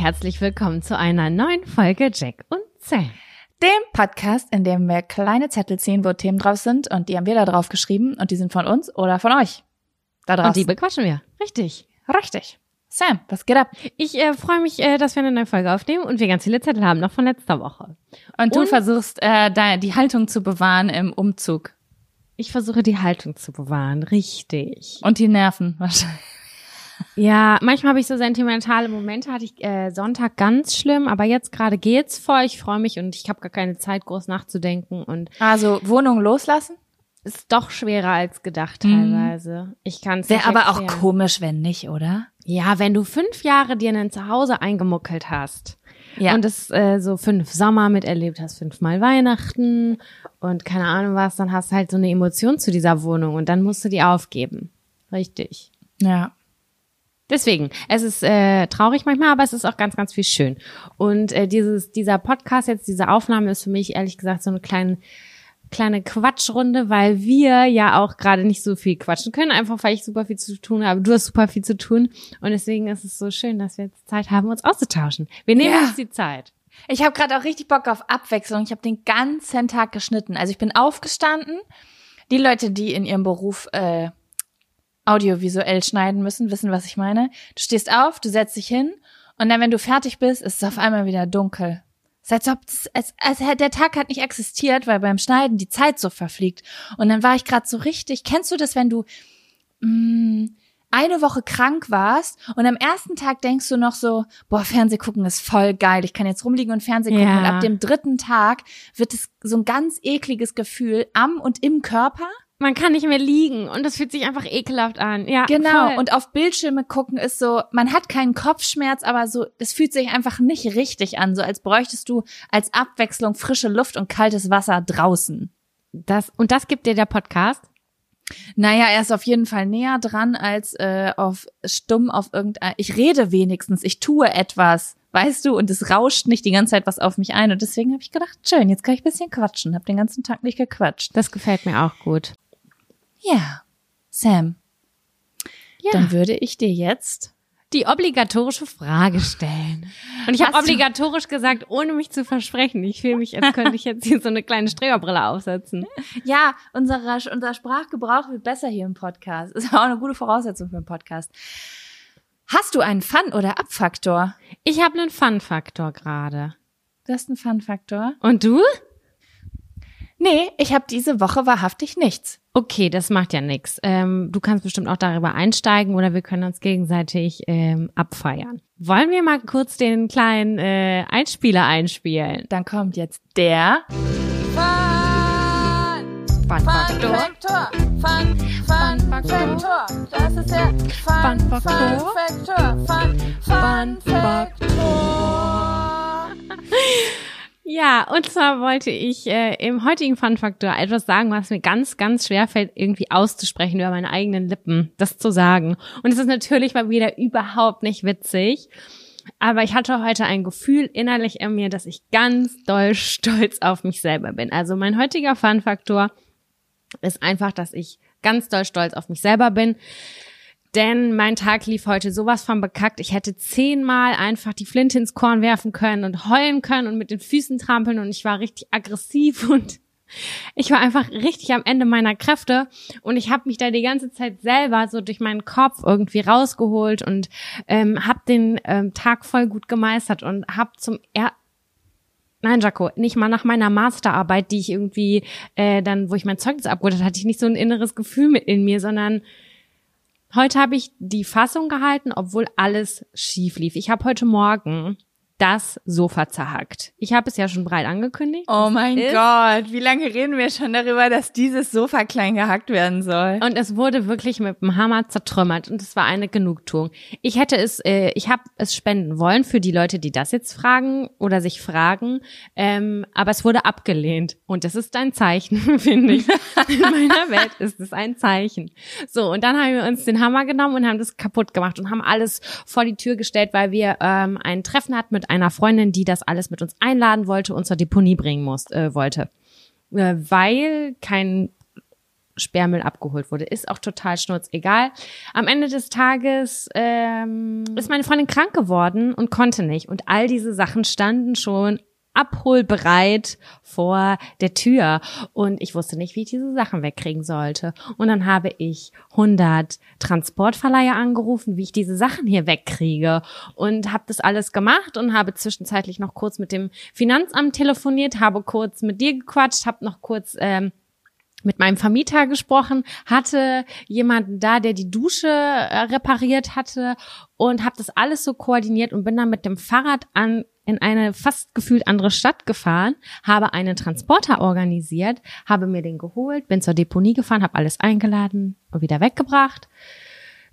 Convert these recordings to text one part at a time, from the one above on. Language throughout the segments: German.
Herzlich willkommen zu einer neuen Folge Jack und Sam. Dem Podcast, in dem wir kleine Zettel ziehen, wo Themen drauf sind und die haben wir da drauf geschrieben und die sind von uns oder von euch. Da drauf. Und die bequatschen wir. Richtig. Richtig. Sam, was geht ab? Ich äh, freue mich, äh, dass wir eine neue Folge aufnehmen und wir ganz viele Zettel haben, noch von letzter Woche. Und du Und- versuchst, äh, deine, die Haltung zu bewahren im Umzug. Ich versuche die Haltung zu bewahren. Richtig. Und die Nerven wahrscheinlich. Ja, manchmal habe ich so sentimentale Momente, hatte ich äh, Sonntag ganz schlimm, aber jetzt gerade geht's voll. Ich freue mich und ich habe gar keine Zeit, groß nachzudenken und Also Wohnung loslassen? ist doch schwerer als gedacht Mhm. teilweise. Ich kann es Wäre aber auch komisch, wenn nicht, oder? Ja, wenn du fünf Jahre dir ein Zuhause eingemuckelt hast Ja. und es äh, so fünf Sommer miterlebt hast, fünfmal Weihnachten und keine Ahnung was, dann hast du halt so eine Emotion zu dieser Wohnung und dann musst du die aufgeben. Richtig. ja. Deswegen, es ist äh, traurig manchmal, aber es ist auch ganz, ganz viel schön. Und äh, dieses, dieser Podcast jetzt, diese Aufnahme ist für mich ehrlich gesagt so eine kleine, kleine Quatschrunde, weil wir ja auch gerade nicht so viel quatschen können, einfach weil ich super viel zu tun habe. Du hast super viel zu tun. Und deswegen ist es so schön, dass wir jetzt Zeit haben, uns auszutauschen. Wir nehmen Ja. uns die Zeit. Ich habe gerade auch richtig Bock auf Abwechslung. Ich habe den ganzen Tag geschnitten. Also ich bin aufgestanden. Die Leute, die in ihrem Beruf äh, audiovisuell schneiden müssen, wissen, was ich meine. Du stehst auf, du setzt dich hin und dann, wenn du fertig bist, ist es auf einmal wieder dunkel. Es ist, als ob das, als, als der Tag hat nicht existiert, weil beim Schneiden die Zeit so verfliegt. Und dann war ich gerade so richtig. Kennst du das, wenn du mh, eine Woche krank warst und am ersten Tag denkst du noch so, boah, Fernseh gucken ist voll geil, ich kann jetzt rumliegen und Fernseh gucken. Ja. Und ab dem dritten Tag wird es so ein ganz ekliges Gefühl am und im Körper. Man kann nicht mehr liegen und das fühlt sich einfach ekelhaft an. Ja, Genau. Voll. Und auf Bildschirme gucken ist so, man hat keinen Kopfschmerz, aber so, es fühlt sich einfach nicht richtig an, so als bräuchtest du als Abwechslung frische Luft und kaltes Wasser draußen. das, und das gibt dir der Podcast? Naja, er ist auf jeden Fall näher dran als äh, auf stumm auf irgendein. Ich rede wenigstens, ich tue etwas, weißt du, und es rauscht nicht die ganze Zeit was auf mich ein. Und deswegen habe ich gedacht, schön, jetzt kann ich ein bisschen quatschen. Hab den ganzen Tag nicht gequatscht. Das gefällt mir auch gut. Ja, Sam, Ja. dann würde ich dir jetzt. die obligatorische Frage stellen. Und ich habe obligatorisch gesagt, ohne mich zu versprechen. Ich fühle mich, als könnte ich jetzt hier so eine kleine Streberbrille aufsetzen. Ja, unser, unser Sprachgebrauch wird besser hier im Podcast. Ist auch eine gute Voraussetzung für einen Podcast. Hast du einen Fun- oder Abfaktor? Ich habe einen Fun-Faktor gerade. Du hast einen Fun-Faktor? Und du? Nee, ich habe diese Woche wahrhaftig nichts. Okay, das macht ja nix. Ähm, du kannst bestimmt auch darüber einsteigen oder wir können uns gegenseitig ähm, abfeiern. Wollen wir mal kurz den kleinen äh, Einspieler einspielen? Dann kommt jetzt der Fun-Faktor. Faktor. Fun, Fun, Faktor. Das ist der Fun, Fun Faktor. Fun Faktor. Fun, Fun Faktor. Ja, und zwar wollte ich äh, im heutigen Fun-Faktor etwas sagen, was mir ganz, ganz schwer fällt, irgendwie auszusprechen über meine eigenen Lippen, das zu sagen. Und es ist natürlich mal wieder überhaupt nicht witzig. Aber ich hatte heute ein Gefühl innerlich in mir, dass ich ganz doll stolz auf mich selber bin. Also mein heutiger Fun-Faktor ist einfach, dass ich ganz doll stolz auf mich selber bin. Denn mein Tag lief heute sowas von bekackt. Ich hätte zehnmal einfach die Flinte ins Korn werfen können und heulen können und mit den Füßen trampeln und ich war richtig aggressiv und ich war einfach richtig am Ende meiner Kräfte und ich habe mich da die ganze Zeit selber so durch meinen Kopf irgendwie rausgeholt und ähm, habe den ähm, Tag voll gut gemeistert und habe zum er Nein, Jaco, nicht mal nach meiner Masterarbeit, die ich irgendwie äh, dann, wo ich mein Zeugnis abgeholt hatte, hatte ich nicht so ein inneres Gefühl mit in mir, sondern heute habe ich die Fassung gehalten, obwohl alles schief lief. Ich habe heute Morgen das Sofa zerhackt. Ich habe es ja schon breit angekündigt. Oh mein ist- Gott, wie lange reden wir schon darüber, dass dieses Sofa klein gehackt werden soll? Und es wurde wirklich mit dem Hammer zertrümmert und es war eine Genugtuung. Ich hätte es, äh, ich habe es spenden wollen für die Leute, die das jetzt fragen oder sich fragen, ähm, aber es wurde abgelehnt und das ist ein Zeichen, finde ich. In meiner Welt ist es ein Zeichen. So und dann haben wir uns den Hammer genommen und haben das kaputt gemacht und haben alles vor die Tür gestellt, weil wir ähm, ein Treffen hatten mit einer Freundin, die das alles mit uns einladen wollte und zur Deponie bringen muss, äh, wollte, äh, weil kein Sperrmüll abgeholt wurde. Ist auch total schnurz egal. Am Ende des Tages ähm, ist meine Freundin krank geworden und konnte nicht. Und all diese Sachen standen schon abholbereit vor der Tür und ich wusste nicht, wie ich diese Sachen wegkriegen sollte. Und dann habe ich 100 Transportverleiher angerufen, wie ich diese Sachen hier wegkriege und habe das alles gemacht und habe zwischenzeitlich noch kurz mit dem Finanzamt telefoniert, habe kurz mit dir gequatscht, habe noch kurz ähm, mit meinem Vermieter gesprochen, hatte jemanden da, der die Dusche äh, repariert hatte und habe das alles so koordiniert und bin dann mit dem Fahrrad an in eine fast gefühlt andere Stadt gefahren, habe einen Transporter organisiert, habe mir den geholt, bin zur Deponie gefahren, habe alles eingeladen und wieder weggebracht,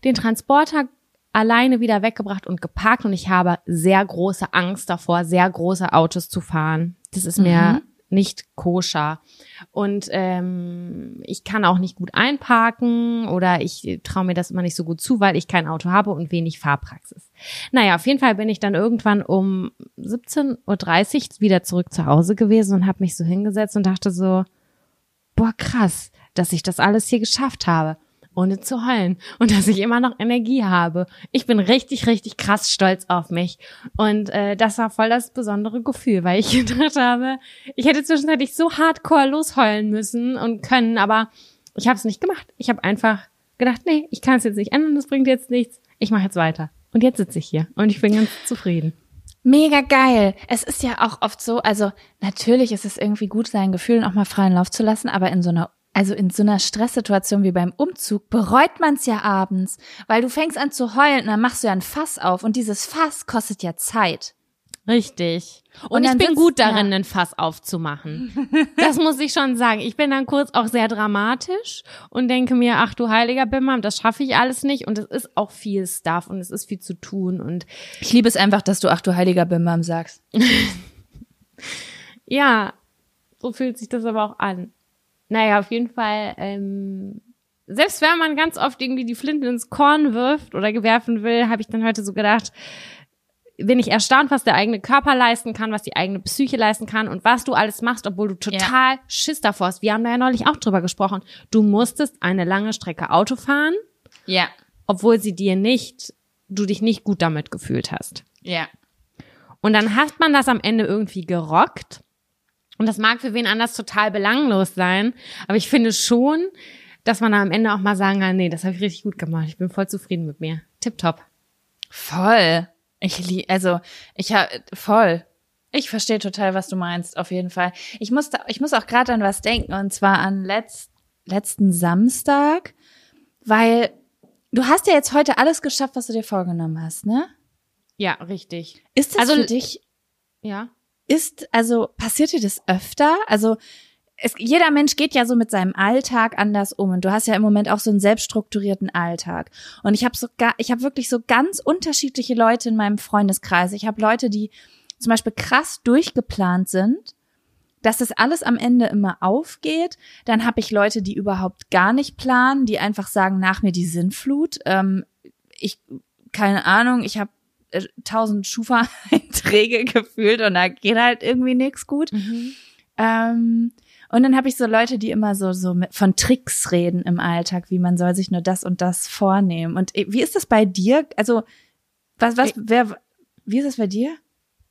den Transporter alleine wieder weggebracht und geparkt und ich habe sehr große Angst davor, sehr große Autos zu fahren. Das ist mir nicht koscher. Und ähm, ich kann auch nicht gut einparken oder ich traue mir das immer nicht so gut zu, weil ich kein Auto habe und wenig Fahrpraxis. Naja, auf jeden Fall bin ich dann irgendwann um 17.30 Uhr wieder zurück zu Hause gewesen und habe mich so hingesetzt und dachte so, boah, krass, dass ich das alles hier geschafft habe ohne zu heulen und dass ich immer noch Energie habe. Ich bin richtig, richtig krass stolz auf mich. Und äh, das war voll das besondere Gefühl, weil ich gedacht habe, ich hätte zwischenzeitlich so hardcore losheulen müssen und können, aber ich habe es nicht gemacht. Ich habe einfach gedacht, nee, ich kann es jetzt nicht ändern, das bringt jetzt nichts. Ich mache jetzt weiter. Und jetzt sitze ich hier und ich bin ganz zufrieden. Mega geil. Es ist ja auch oft so, also natürlich ist es irgendwie gut, seinen Gefühlen auch mal freien Lauf zu lassen, aber in so einer also in so einer Stresssituation wie beim Umzug bereut man's ja abends, weil du fängst an zu heulen und dann machst du ja ein Fass auf und dieses Fass kostet ja Zeit. Richtig. Und, Und ich bin sitzt- gut darin, ja. ein Fass aufzumachen. Das muss ich schon sagen. Ich bin dann kurz auch sehr dramatisch und denke mir, ach du heiliger Bimmam, das schaffe ich alles nicht. Und es ist auch viel Stuff und es ist viel zu tun. Und Ich liebe es einfach, dass du ach du heiliger Bimbam sagst. ja, so fühlt sich das aber auch an. Naja, auf jeden Fall, ähm, selbst wenn man ganz oft irgendwie die Flinte ins Korn wirft oder gewerfen will, habe ich dann heute so gedacht, bin ich erstaunt, was der eigene Körper leisten kann, was die eigene Psyche leisten kann und was du alles machst, obwohl du total Schiss davor hast. Wir haben da ja neulich auch drüber gesprochen. Du musstest eine lange Strecke Auto fahren, Ja. obwohl sie dir nicht, du dich nicht gut damit gefühlt hast. Ja. Und dann hat man das am Ende irgendwie gerockt. Und das mag für wen anders total belanglos sein. Aber ich finde schon, dass man da am Ende auch mal sagen kann, nee, das habe ich richtig gut gemacht. Ich bin voll zufrieden mit mir. Tipptopp. Voll. Ich lieb, also ich habe voll. Ich verstehe total, was du meinst, auf jeden Fall. Ich musste, ich muss auch gerade an was denken und zwar an letzt, letzten Samstag, weil du hast ja jetzt heute alles geschafft, was du dir vorgenommen hast, ne? Ja, richtig. Ist das Also- für dich Ja. Ist, also passiert dir das öfter? Also es, jeder Mensch geht ja so mit seinem Alltag anders um und du hast ja im Moment auch so einen selbststrukturierten Alltag. Und ich habe so ga- ich habe wirklich so ganz unterschiedliche Leute in meinem Freundeskreis. Ich habe Leute, die zum Beispiel krass durchgeplant sind, dass das alles am Ende immer aufgeht. Dann habe ich Leute, die überhaupt gar nicht planen, die einfach sagen, nach mir die Sinnflut. Ähm, ich, keine Ahnung, ich habe tausend Schufa-Einträge gefühlt und da geht halt irgendwie nichts gut. Ähm, und dann habe ich so Leute, die immer so, so von Tricks reden im Alltag, wie man soll sich nur das und das vornehmen. Und äh, wie ist das bei dir? Also, was, was, wer, wie ist das bei dir?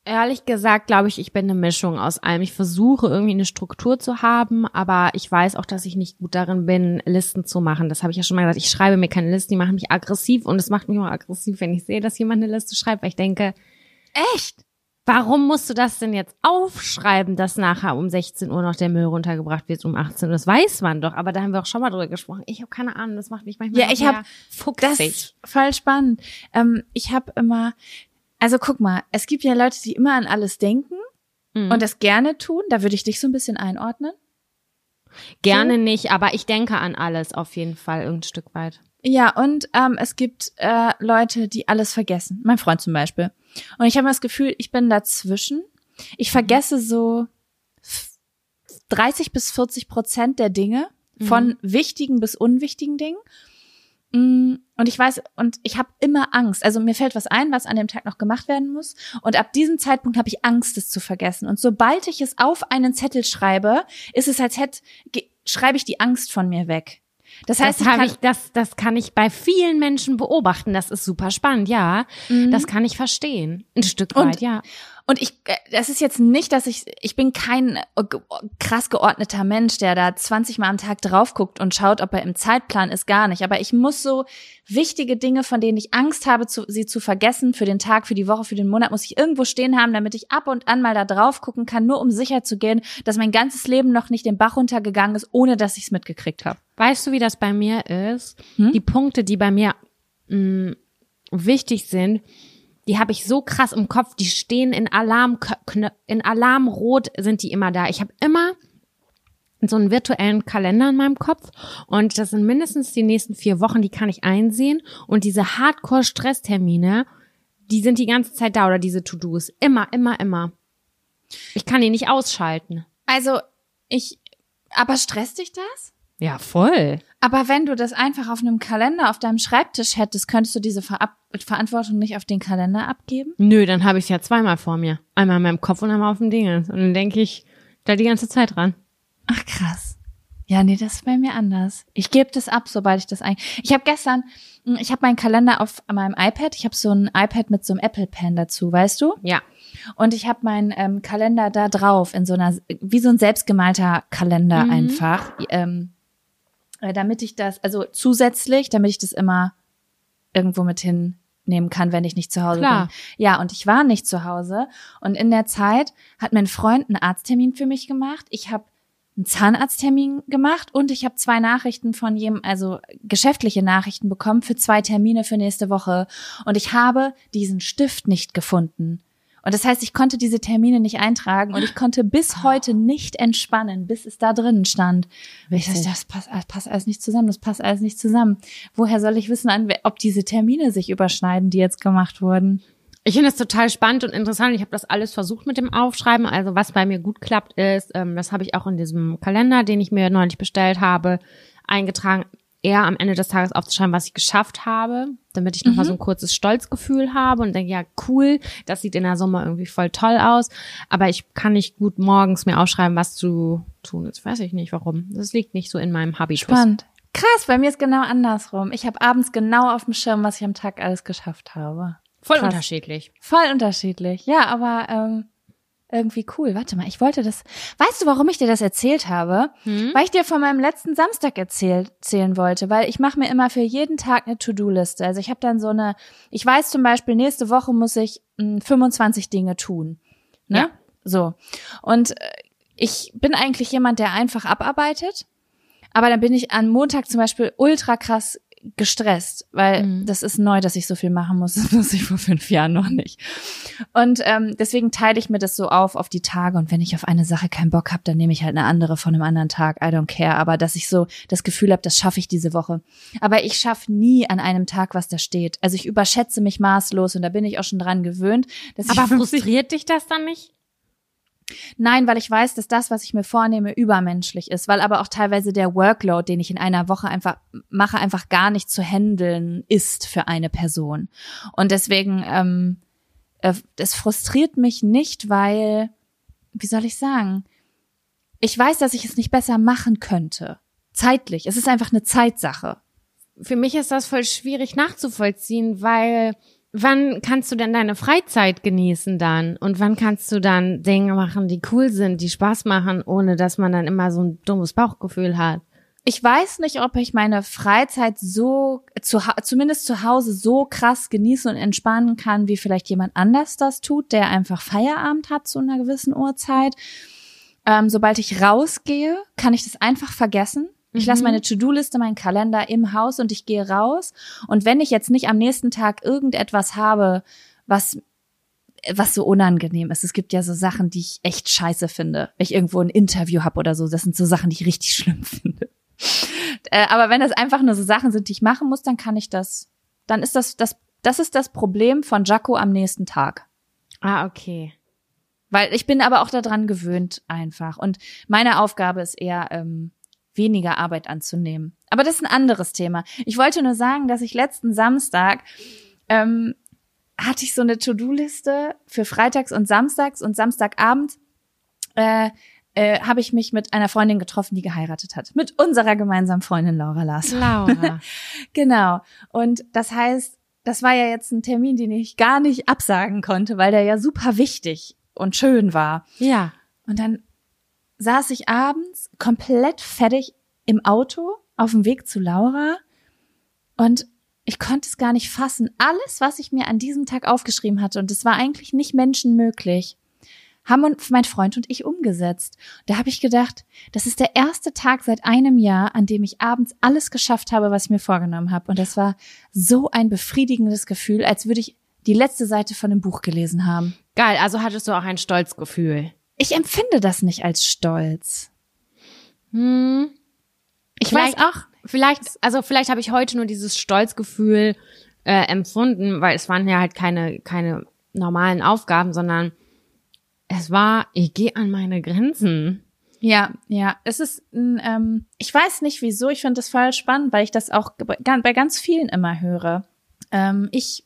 Ehrlich gesagt, glaube ich, ich bin eine Mischung aus allem. Ich versuche irgendwie eine Struktur zu haben, aber ich weiß auch, dass ich nicht gut darin bin, Listen zu machen. Das habe ich ja schon mal gesagt. Ich schreibe mir keine Listen, die machen mich aggressiv und es macht mich auch aggressiv, wenn ich sehe, dass jemand eine Liste schreibt, weil ich denke, Echt? Warum musst du das denn jetzt aufschreiben, dass nachher um 16 Uhr noch der Müll runtergebracht wird, um 18 Uhr? Das weiß man doch, aber da haben wir auch schon mal drüber gesprochen. Ich habe keine Ahnung, das macht mich manchmal Ja, ich mehr hab- Das voll spannend. Ähm, ich habe immer, also guck mal, es gibt ja Leute, die immer an alles denken Mhm. und das gerne tun. Da würde ich dich so ein bisschen einordnen. Gerne nicht, aber ich denke an alles auf jeden Fall irgendein Stück weit. Ja, und ähm, es gibt äh, Leute, die alles vergessen. Mein Freund zum Beispiel. Und ich habe das Gefühl, ich bin dazwischen. Ich vergesse so f- 30 bis 40 Prozent der Dinge, von wichtigen bis unwichtigen Dingen. Mm, Und ich weiß, und ich habe immer Angst. Also mir fällt was ein, was an dem Tag noch gemacht werden muss. Und ab diesem Zeitpunkt habe ich Angst, es zu vergessen. Und sobald ich es auf einen Zettel schreibe, ist es, als hätte, schreibe ich die Angst von mir weg. Das heißt, das, ich kann, ich, das, das kann ich bei vielen Menschen beobachten. Das ist super spannend, ja. Das kann ich verstehen. Ein Stück Und- weit, ja. Und ich, äh, das ist jetzt nicht, dass ich, ich bin kein äh, ge- krass geordneter Mensch, der da 20 Mal am Tag drauf guckt und schaut, ob er im Zeitplan ist, gar nicht. Aber ich muss so wichtige Dinge, von denen ich Angst habe, zu, sie zu vergessen, für den Tag, für die Woche, für den Monat, muss ich irgendwo stehen haben, damit ich ab und an mal da drauf gucken kann, nur um sicher zu gehen, dass mein ganzes Leben noch nicht den Bach runtergegangen ist, ohne dass ich es mitgekriegt habe. Weißt du, wie das bei mir ist? Hm? Die Punkte, die bei mir mh, wichtig sind, die habe ich so krass im Kopf, die stehen in Alarm in Alarmrot sind die immer da. Ich habe immer so einen virtuellen Kalender in meinem Kopf und das sind mindestens die nächsten vier Wochen, die kann ich einsehen und diese Hardcore-Stresstermine, die sind die ganze Zeit da oder diese To-Dos. Immer, immer, immer. Ich kann die nicht ausschalten. Also, ich, aber stresst dich das? Ja, voll. Aber wenn du das einfach auf einem Kalender auf deinem Schreibtisch hättest, könntest du diese Verab Verantwortung nicht auf den Kalender abgeben? Nö, dann habe ich ja zweimal vor mir. Einmal in meinem Kopf und einmal auf dem Ding. Und dann denke ich da die ganze Zeit dran. Ach krass. Ja, nee, das ist bei mir anders. Ich gebe das ab, sobald ich das ein. Ich habe gestern, hm, ich habe meinen Kalender auf meinem iPad. Ich habe so ein iPad mit so einem Apple Pen dazu, weißt du? Ja. Und ich habe meinen ähm, Kalender da drauf in so einer, wie so ein selbstgemalter Kalender Mhm. einfach, ähm, äh, damit ich das, also zusätzlich, damit ich das immer irgendwo mit hinnehmen kann, wenn ich nicht zu Hause Klar. bin. Ja, und ich war nicht zu Hause und in der Zeit hat mein Freund einen Arzttermin für mich gemacht. Ich habe einen Zahnarzttermin gemacht und ich habe zwei Nachrichten von jedem, also geschäftliche Nachrichten bekommen für zwei Termine für nächste Woche. Und ich habe diesen Stift nicht gefunden. Und das heißt, ich konnte diese Termine nicht eintragen und ich konnte bis heute nicht entspannen, bis es da drinnen stand. Ich dachte, das passt, das passt alles nicht zusammen, das passt alles nicht zusammen. Woher soll ich wissen, ob diese Termine sich überschneiden, die jetzt gemacht wurden? Ich finde das total spannend und interessant. Ich habe das alles versucht mit dem Aufschreiben. Also was bei mir gut klappt ist, ähm, das habe ich auch in diesem Kalender, den ich mir neulich bestellt habe, eingetragen, eher am Ende des Tages aufzuschreiben, was ich geschafft habe, damit ich nochmal so ein kurzes Stolzgefühl habe und denke, ja, cool, das sieht in der Summe irgendwie voll toll aus. Aber ich kann nicht gut morgens mir aufschreiben, was zu tun ist. Weiß ich nicht warum. Das liegt nicht so in meinem Habitus. Spannend. Krass, bei mir ist genau andersrum. Ich habe abends genau auf dem Schirm, was ich am Tag alles geschafft habe. Voll Krass. unterschiedlich. Voll unterschiedlich. Ja, aber ähm, irgendwie cool. Warte mal, ich wollte das. Weißt du, warum ich dir das erzählt habe? Weil ich dir von meinem letzten Samstag erzählt, erzählen wollte, weil ich mache mir immer für jeden Tag eine To-Do-Liste. Also ich habe dann so eine, ich weiß zum Beispiel, nächste Woche muss ich mh, 25 Dinge tun. Ne? Ja. So. Und äh, ich bin eigentlich jemand, der einfach abarbeitet. Aber dann bin ich an Montag zum Beispiel ultra krass gestresst, weil Mhm. das ist neu, dass ich so viel machen muss. Das wusste ich vor fünf Jahren noch nicht. Und ähm, deswegen teile ich mir das so auf auf die Tage. Und wenn ich auf eine Sache keinen Bock habe, dann nehme ich halt eine andere von einem anderen Tag. I don't care. Aber dass ich so das Gefühl habe, das schaffe ich diese Woche. Aber ich schaffe nie an einem Tag, was da steht. Also ich überschätze mich maßlos und da bin ich auch schon dran gewöhnt. Dass Aber ich 50 frustriert dich das dann nicht? Nein, weil ich weiß, dass das, was ich mir vornehme, übermenschlich ist, weil aber auch teilweise der Workload, den ich in einer Woche einfach mache, einfach gar nicht zu handeln ist für eine Person. Und deswegen, ähm, äh, das frustriert mich nicht, weil, wie soll ich sagen, ich weiß, dass ich es nicht besser machen könnte. Zeitlich. Es ist einfach eine Zeitsache. für mich ist das voll schwierig nachzuvollziehen, weil wann kannst du denn deine Freizeit genießen dann? Und wann kannst du dann Dinge machen, die cool sind, die Spaß machen, ohne dass man dann immer so ein dummes Bauchgefühl hat? ich weiß nicht, ob ich meine Freizeit so, zu, zumindest zu Hause so krass genießen und entspannen kann, wie vielleicht jemand anders das tut, der einfach Feierabend hat zu einer gewissen Uhrzeit. Ähm, sobald ich rausgehe, kann ich das einfach vergessen. Ich lasse meine To-Do-Liste, meinen Kalender im Haus und ich gehe raus. Und wenn ich jetzt nicht am nächsten Tag irgendetwas habe, was was so unangenehm ist. Es gibt ja so Sachen, die ich echt scheiße finde. Wenn ich irgendwo ein Interview habe oder so, das sind so Sachen, die ich richtig schlimm finde. Äh, aber wenn das einfach nur so Sachen sind, die ich machen muss, dann kann ich das, dann ist das, das, das ist das Problem von Jaco am nächsten Tag. Ah, okay. Weil ich bin aber auch daran gewöhnt einfach. Und meine Aufgabe ist eher, ähm, weniger Arbeit anzunehmen. Aber das ist ein anderes Thema. Ich wollte nur sagen, dass ich letzten Samstag ähm, hatte ich so eine To-Do-Liste für Freitags und Samstags und Samstagabend äh, äh, habe ich mich mit einer Freundin getroffen, die geheiratet hat. Mit unserer gemeinsamen Freundin Laura Lars. Laura. Genau. Und das heißt, das war ja jetzt ein Termin, den ich gar nicht absagen konnte, weil der ja super wichtig und schön war. ja. Und dann saß ich abends komplett fertig im Auto auf dem Weg zu Laura und ich konnte es gar nicht fassen. Alles, was ich mir an diesem Tag aufgeschrieben hatte, und es war eigentlich nicht menschenmöglich, haben mein Freund und ich umgesetzt. Da habe ich gedacht, das ist der erste Tag seit einem Jahr, an dem ich abends alles geschafft habe, was ich mir vorgenommen habe. Und das war so ein befriedigendes Gefühl, als würde ich die letzte Seite von einem Buch gelesen haben. Geil, also hattest du auch ein Stolzgefühl. Ich empfinde das nicht als Stolz. Hm. Ich Vielleicht- weiß auch, Vielleicht, also vielleicht habe ich heute nur dieses Stolzgefühl äh, empfunden, weil es waren ja halt keine, keine normalen Aufgaben, sondern es war, ich gehe an meine Grenzen. Ja, ja. Es ist, ein, ähm, ich weiß nicht wieso, ich finde das voll spannend, weil ich das auch bei ganz vielen immer höre. Ähm, ich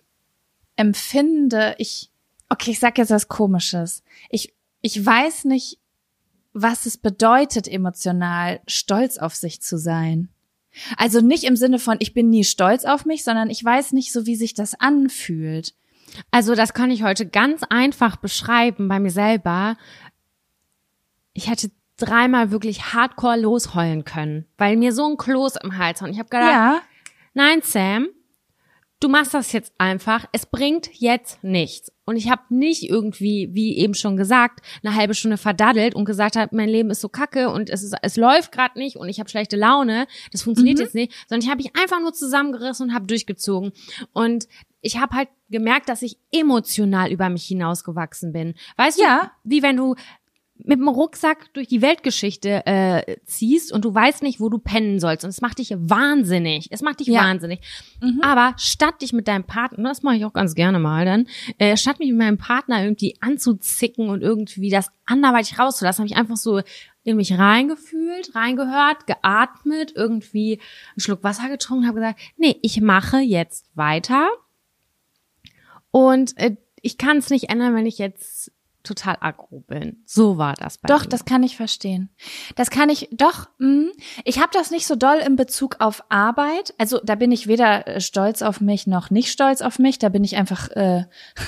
empfinde, ich, okay, ich sag jetzt was Komisches. Ich, ich weiß nicht, was es bedeutet, emotional stolz auf sich zu sein. Also nicht im Sinne von, ich bin nie stolz auf mich, sondern ich weiß nicht so, wie sich das anfühlt. Also das kann ich heute ganz einfach beschreiben bei mir selber. Ich hätte dreimal wirklich hardcore losheulen können, weil mir so ein Kloß im Hals war. Und ich habe gedacht, Ja, Nein, Sam, du machst das jetzt einfach. Es bringt jetzt nichts. Und ich habe nicht irgendwie, wie eben schon gesagt, eine halbe Stunde verdaddelt und gesagt habe, mein Leben ist so kacke und es ist, es läuft gerade nicht und ich habe schlechte Laune. Das funktioniert jetzt nicht, sondern ich habe mich einfach nur zusammengerissen und habe durchgezogen. Und ich habe halt gemerkt, dass ich emotional über mich hinausgewachsen bin. Weißt Ja. du, wie wenn du mit dem Rucksack durch die Weltgeschichte äh, ziehst und du weißt nicht, wo du pennen sollst. Und es macht dich wahnsinnig. Es macht dich Ja. wahnsinnig. Aber statt dich mit deinem Partner, das mache ich auch ganz gerne mal dann, äh, statt mich mit meinem Partner irgendwie anzuzicken und irgendwie das anderweitig rauszulassen, habe ich einfach so in mich reingefühlt, reingehört, geatmet, irgendwie einen Schluck Wasser getrunken, habe gesagt, nee, ich mache jetzt weiter. Und äh, ich kann es nicht ändern, wenn ich jetzt total aggro bin. So war das bei Doch, mir. das kann ich verstehen. Das kann ich, doch, mh. ich habe das nicht so doll in Bezug auf Arbeit. Also da bin ich weder äh, stolz auf mich noch nicht stolz auf mich. Da bin ich einfach äh,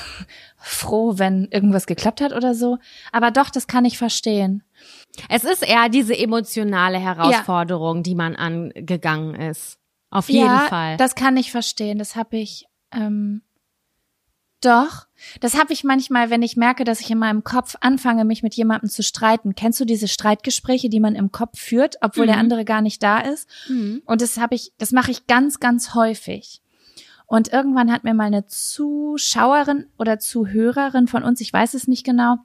froh, wenn irgendwas geklappt hat oder so. Aber doch, das kann ich verstehen. Es ist eher diese emotionale Herausforderung, die man angegangen ist. Auf jeden ja, Fall. das kann ich verstehen. Das habe ich, ähm, doch. Das habe ich manchmal, wenn ich merke, dass ich in meinem Kopf anfange, mich mit jemandem zu streiten. Kennst du diese Streitgespräche, die man im Kopf führt, obwohl der Mhm. andere gar nicht da ist? Mhm. Und das habe ich, das mache ich ganz, ganz häufig. Und irgendwann hat mir mal eine Zuschauerin oder Zuhörerin von uns, ich weiß es nicht genau,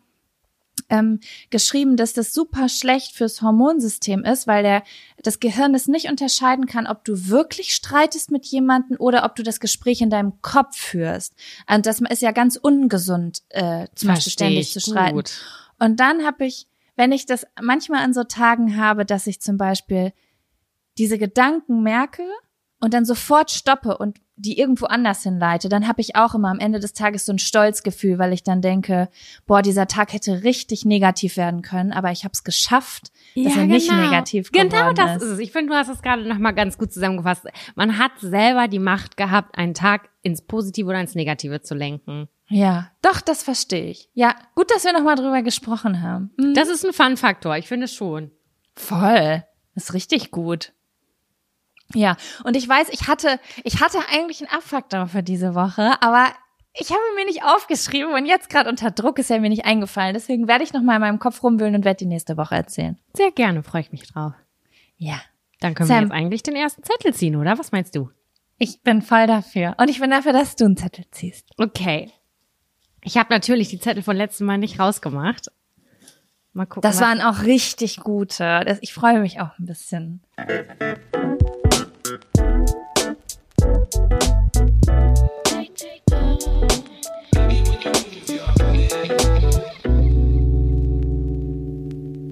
ähm, geschrieben, dass das super schlecht fürs Hormonsystem ist, weil der, das Gehirn es nicht unterscheiden kann, ob du wirklich streitest mit jemandem oder ob du das Gespräch in deinem Kopf führst. Und das ist ja ganz ungesund, äh, zum Beispiel ständig zu streiten. gut. Und dann habe ich, wenn ich das manchmal an so Tagen habe, dass ich zum Beispiel diese Gedanken merke und dann sofort stoppe und die irgendwo anders hinleite, dann habe ich auch immer am Ende des Tages so ein Stolzgefühl, weil ich dann denke, boah, dieser Tag hätte richtig negativ werden können, aber ich habe es geschafft, dass er nicht negativ Genau geworden das ist. es. Ich finde, du hast es gerade noch mal ganz gut zusammengefasst. Man hat selber die Macht gehabt, einen Tag ins Positive oder ins Negative zu lenken. Ja, doch, das verstehe ich. Ja, gut, dass wir nochmal drüber gesprochen haben. Hm, Das ist ein Fun-Faktor. Ich finde schon. Voll. Das ist richtig gut. Ja, und ich weiß, ich hatte, ich hatte eigentlich einen Abfaktor für diese Woche, aber ich habe mir nicht aufgeschrieben und jetzt gerade unter Druck ist er mir nicht eingefallen. Deswegen werde ich noch mal in meinem Kopf rumwühlen und werde die nächste Woche erzählen. Sehr gerne, freue ich mich drauf. Ja. Dann können Sam. wir jetzt eigentlich den ersten Zettel ziehen, oder? Was meinst du? Ich bin voll dafür. Und ich bin dafür, dass du einen Zettel ziehst. Okay. Ich habe natürlich die Zettel von letztem Mal nicht rausgemacht. Mal gucken. Das waren auch richtig gute. Ich freue mich auch ein bisschen.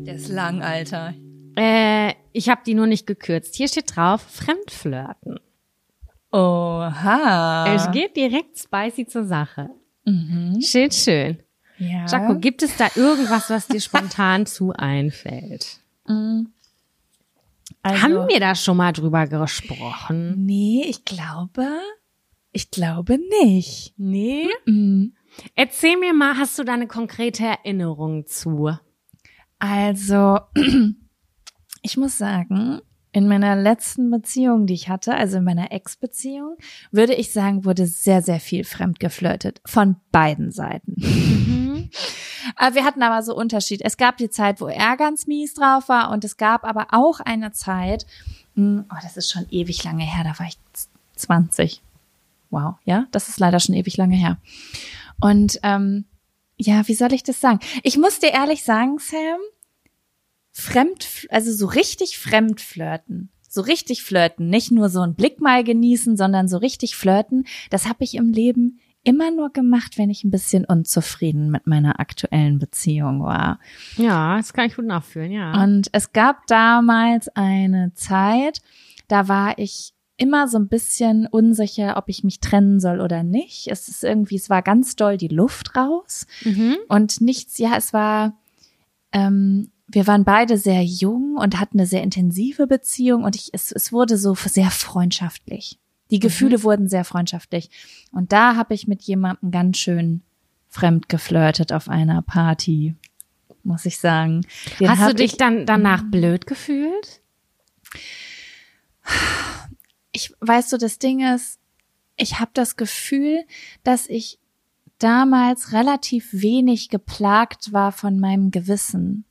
Der ist lang, Alter. Äh, ich habe die nur nicht gekürzt. Hier steht drauf, Fremdflirten. Oha. Es geht direkt spicy zur Sache. Mhm. Schön, schön. Ja. Jaco, gibt es da irgendwas, was dir spontan zu einfällt? Also, Haben wir da schon mal drüber gesprochen? Nee, ich glaube, ich glaube nicht. Nee. Mhm. Erzähl mir mal, hast du da eine konkrete Erinnerung zu? Also, ich muss sagen, in meiner letzten Beziehung, die ich hatte, also in meiner Ex-Beziehung, würde ich sagen, wurde sehr, sehr viel fremd geflirtet. Von beiden Seiten. Aber wir hatten aber so Unterschied. Es gab die Zeit, wo er ganz mies drauf war und es gab aber auch eine Zeit, mh, oh, das ist schon ewig lange her, da war ich 20. Wow, ja, das ist leider schon ewig lange her. Und ähm, ja, wie soll ich das sagen? Ich muss dir ehrlich sagen, Sam, fremd, also so richtig fremd flirten. So richtig flirten, nicht nur so einen Blick mal genießen, sondern so richtig flirten, das habe ich im Leben immer nur gemacht, wenn ich ein bisschen unzufrieden mit meiner aktuellen Beziehung war. Ja, das kann ich gut nachfühlen, ja. Und es gab damals eine Zeit, da war ich immer so ein bisschen unsicher, ob ich mich trennen soll oder nicht. Es ist irgendwie, es war ganz doll die Luft raus mhm. und nichts, ja, es war, ähm, wir waren beide sehr jung und hatten eine sehr intensive Beziehung und ich, es, es wurde so sehr freundschaftlich. Die Gefühle wurden sehr freundschaftlich. Und da habe ich mit jemandem ganz schön fremd geflirtet auf einer Party, muss ich sagen. Den Hast du dich ich, dann danach blöd gefühlt? Ich weißt du, das Ding ist, ich habe das Gefühl, dass ich damals relativ wenig geplagt war von meinem Gewissen.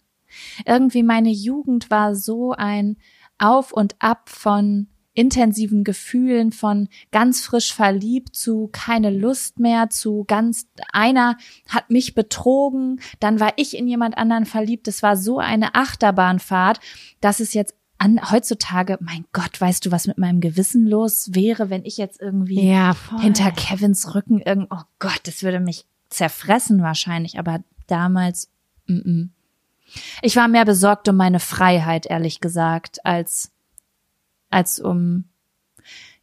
Irgendwie meine Jugend war so ein Auf und Ab von intensiven Gefühlen von ganz frisch verliebt zu keine Lust mehr zu ganz einer hat mich betrogen, dann war ich in jemand anderen verliebt. Es war so eine Achterbahnfahrt, dass es jetzt an heutzutage, mein Gott, weißt du, was mit meinem Gewissen los wäre, wenn ich jetzt irgendwie Ja, hinter Kevins Rücken irgend, oh Gott, das würde mich zerfressen wahrscheinlich, aber damals, mm -mm. ich war mehr besorgt um meine Freiheit, ehrlich gesagt, als, als um,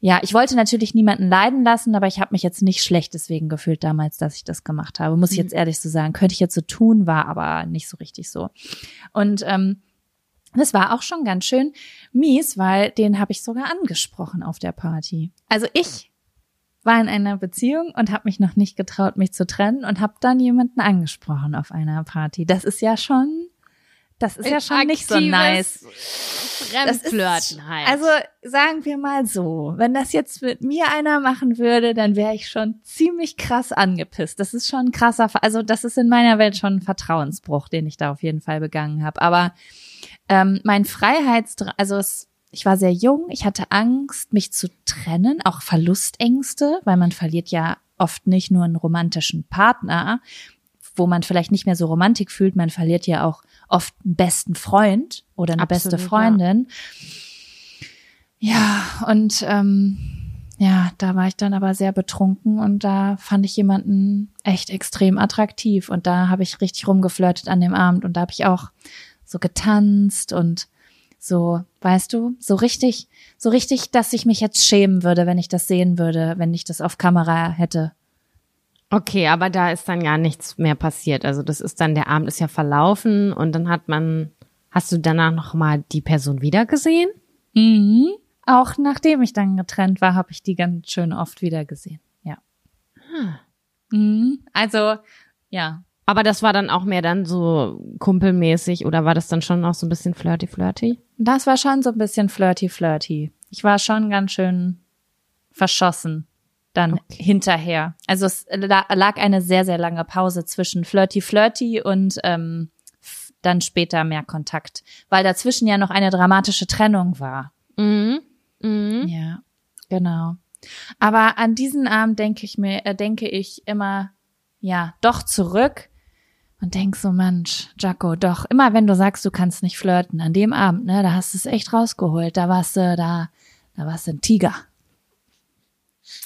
ja, ich wollte natürlich niemanden leiden lassen, aber ich habe mich jetzt nicht schlecht deswegen gefühlt damals, dass ich das gemacht habe, muss ich jetzt ehrlich so sagen. Könnte ich jetzt so tun, war aber nicht so richtig so. Und ähm, das war auch schon ganz schön mies, weil den habe ich sogar angesprochen auf der Party. Also ich war in einer Beziehung und habe mich noch nicht getraut, mich zu trennen und habe dann jemanden angesprochen auf einer Party. Das ist ja schon, das ist ja schon nicht so nice. Das ist- Fremdflirten halt. Also sagen wir mal so, wenn das jetzt mit mir einer machen würde, dann wäre ich schon ziemlich krass angepisst. Das ist schon ein krasser, also das ist in meiner Welt schon ein Vertrauensbruch, den ich da auf jeden Fall begangen habe. Aber ähm, mein Freiheitsdrang, also es, ich war sehr jung, ich hatte Angst, mich zu trennen, auch Verlustängste, weil man verliert ja oft nicht nur einen romantischen Partner, wo man vielleicht nicht mehr so Romantik fühlt, man verliert ja auch oft einen besten Freund oder eine beste Absolut, ja. Freundin. Ja, und ähm, ja, da war ich dann aber sehr betrunken und da fand ich jemanden echt extrem attraktiv und da habe ich richtig rumgeflirtet an dem Abend und da habe ich auch so getanzt und so, weißt du, so richtig, so richtig, dass ich mich jetzt schämen würde, wenn ich das sehen würde, wenn ich das auf Kamera hätte. Okay, aber da ist dann ja nichts mehr passiert. Also das ist dann, der Abend ist ja verlaufen und dann hat man, hast du danach noch mal die Person wiedergesehen? Mhm. Auch nachdem ich dann getrennt war, habe ich die ganz schön oft wieder gesehen. Ja. Mhm. Also, ja. Aber das war dann auch mehr dann so kumpelmäßig oder war das dann schon auch so ein bisschen flirty flirty? Das war schon so ein bisschen flirty flirty. Ich war schon ganz schön verschossen dann hinterher. Also es la- lag eine sehr, sehr lange Pause zwischen flirty flirty und ähm, dann später mehr Kontakt, weil dazwischen ja noch eine dramatische Trennung war. Mhm. Mhm. Ja, genau. Aber an diesen Abend denke ich mir, äh, denke ich immer, ja, doch zurück und denk so, Mensch, Jaco, doch, immer wenn du sagst, du kannst nicht flirten, an dem Abend, ne, da hast du es echt rausgeholt, da warst du, da, da warst du ein Tiger.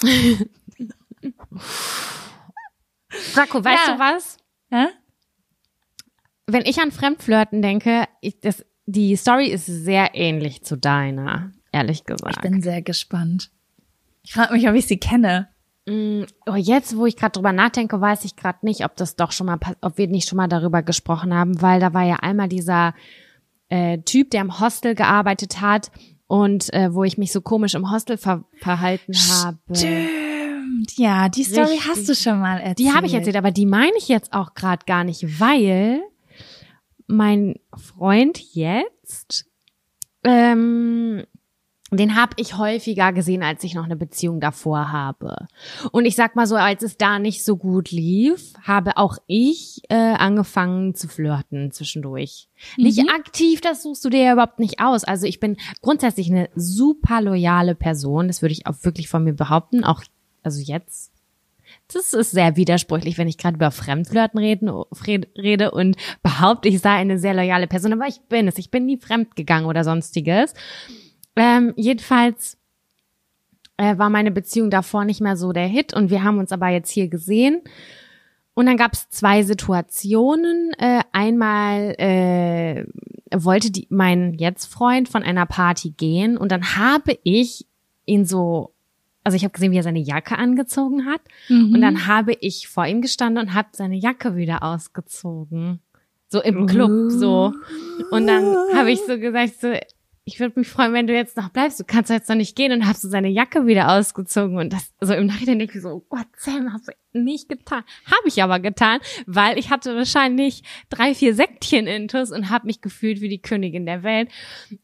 Draco, weißt Ja. du was? Ja? Wenn ich an Fremdflirten denke, ich, das, die Story ist sehr ähnlich zu deiner, ehrlich gesagt. Ich bin sehr gespannt. Ich frage mich, ob ich sie kenne. Mm, Oh, jetzt, wo ich gerade drüber nachdenke, weiß ich gerade nicht, ob das doch schon mal, ob wir nicht schon mal darüber gesprochen haben, weil da war ja einmal dieser äh, Typ, der im Hostel gearbeitet hat und äh, wo ich mich so komisch im Hostel ver verhalten habe. Stimmt. Ja, die Story Richtig. hast du schon mal erzählt. Die habe ich erzählt, aber die meine ich jetzt auch gerade gar nicht, weil mein Freund jetzt, ähm, den habe ich häufiger gesehen, als ich noch eine Beziehung davor habe. Und ich sag mal so, als es da nicht so gut lief, habe auch ich äh, angefangen zu flirten zwischendurch. Nicht aktiv, das suchst du dir ja überhaupt nicht aus. Also ich bin grundsätzlich eine super loyale Person, das würde ich auch wirklich von mir behaupten, auch also jetzt das ist sehr widersprüchlich, wenn ich gerade über Fremdflirten reden, rede und behaupte, ich sei eine sehr loyale Person, aber ich bin es. Ich bin nie fremdgegangen oder sonstiges. Ähm, jedenfalls äh, war meine Beziehung davor nicht mehr so der Hit und wir haben uns aber jetzt hier gesehen. Und dann gab es zwei Situationen. Äh, einmal äh, wollte die, mein jetzt Freund von einer Party gehen und dann habe ich ihn so, also ich habe gesehen, wie er seine Jacke angezogen hat und dann habe ich vor ihm gestanden und habe seine Jacke wieder ausgezogen. So im Club, so. Und dann habe ich so gesagt, so, ich würde mich freuen, wenn du jetzt noch bleibst. Du kannst jetzt noch nicht gehen und hast du seine Jacke wieder ausgezogen. Und das, so im Nachhinein denke ich so, oh Gott, Sam, hast du nicht getan. Habe ich aber getan, weil ich hatte wahrscheinlich drei, vier Säckchen intus und habe mich gefühlt wie die Königin der Welt.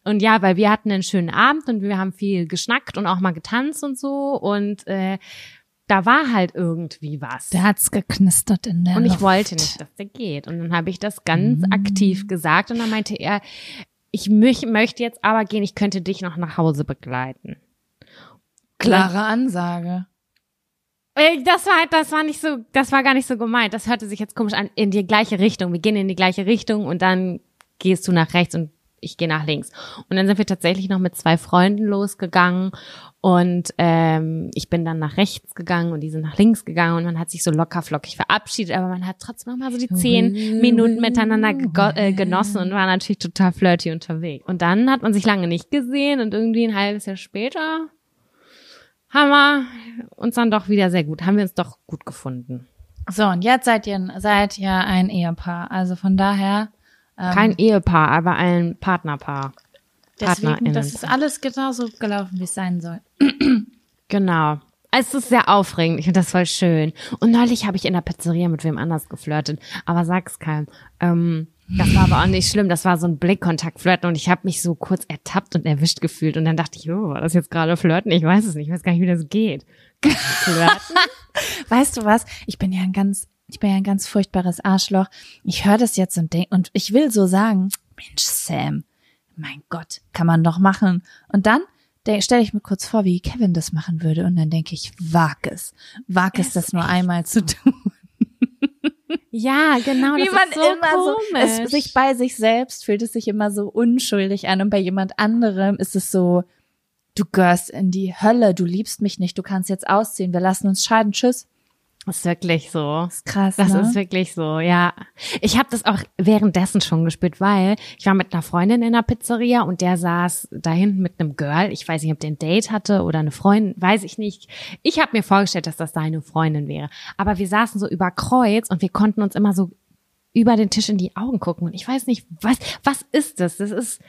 Und ja, weil wir hatten einen schönen Abend und wir haben viel geschnackt und auch mal getanzt und so. Und äh, da war halt irgendwie was. Da hat's geknistert in der Und ich Luft. wollte nicht, dass der geht. Und dann habe ich das ganz aktiv gesagt. Und dann meinte er, ich möch, möchte jetzt aber gehen, ich könnte dich noch nach Hause begleiten. Klare Ansage. Äh, Das war, das war nicht so, das war gar nicht so gemeint. Das hörte sich jetzt komisch an. In die gleiche Richtung. Wir gehen in die gleiche Richtung und dann gehst du nach rechts und ich gehe nach links. Und dann sind wir tatsächlich noch mit zwei Freunden losgegangen und ähm, ich bin dann nach rechts gegangen und die sind nach links gegangen und man hat sich so locker flockig verabschiedet, aber man hat trotzdem noch mal so die zehn Minuten miteinander äh, genossen und war natürlich total flirty unterwegs. Und dann hat man sich lange nicht gesehen und irgendwie ein halbes Jahr später haben wir uns dann doch wieder sehr gut, haben wir uns doch gut gefunden. So, und jetzt seid ihr, seid ihr ein Ehepaar. Also von daher. Ähm, Kein Ehepaar, aber ein Partnerpaar. Deswegen, PartnerInnen. das ist alles genauso gelaufen, wie es sein soll. Genau. Es ist sehr aufregend. Ich finde das voll schön. Und neulich habe ich in der Pizzeria mit wem anders geflirtet. Aber sag's keinem. Ähm, das war aber auch nicht schlimm. Das war so ein Blickkontakt-Flirten und ich habe mich so kurz ertappt und erwischt gefühlt. Und dann dachte ich, oh, war das jetzt gerade Flirten? Ich weiß es nicht. Ich weiß gar nicht, wie das geht. Flirten? Weißt du was? Ich bin ja ein ganz, ich bin ja ein ganz furchtbares Arschloch. Ich höre das jetzt und denk, und ich will so sagen, Mensch, Sam, mein Gott, kann man doch machen. Und dann stelle ich mir kurz vor, wie Kevin das machen würde. Und dann denke ich, wag es. Wag es, das nur einmal zu tun. ja, genau. wie das man ist so immer komisch. so, es sich bei sich selbst fühlt es sich immer so unschuldig an und bei jemand anderem ist es so, du gehörst in die Hölle, du liebst mich nicht, du kannst jetzt ausziehen, wir lassen uns scheiden, tschüss. Das ist wirklich so. Das ist krass, Das ne? ist wirklich so, ja. Ich habe das auch währenddessen schon gespürt, weil ich war mit einer Freundin in der Pizzeria und der saß da hinten mit einem Girl. Ich weiß nicht, ob der ein Date hatte oder eine Freundin, weiß ich nicht. Ich habe mir vorgestellt, dass das seine Freundin wäre. Aber wir saßen so über Kreuz und wir konnten uns immer so über den Tisch in die Augen gucken. Und ich weiß nicht, was, was ist das? Das ist,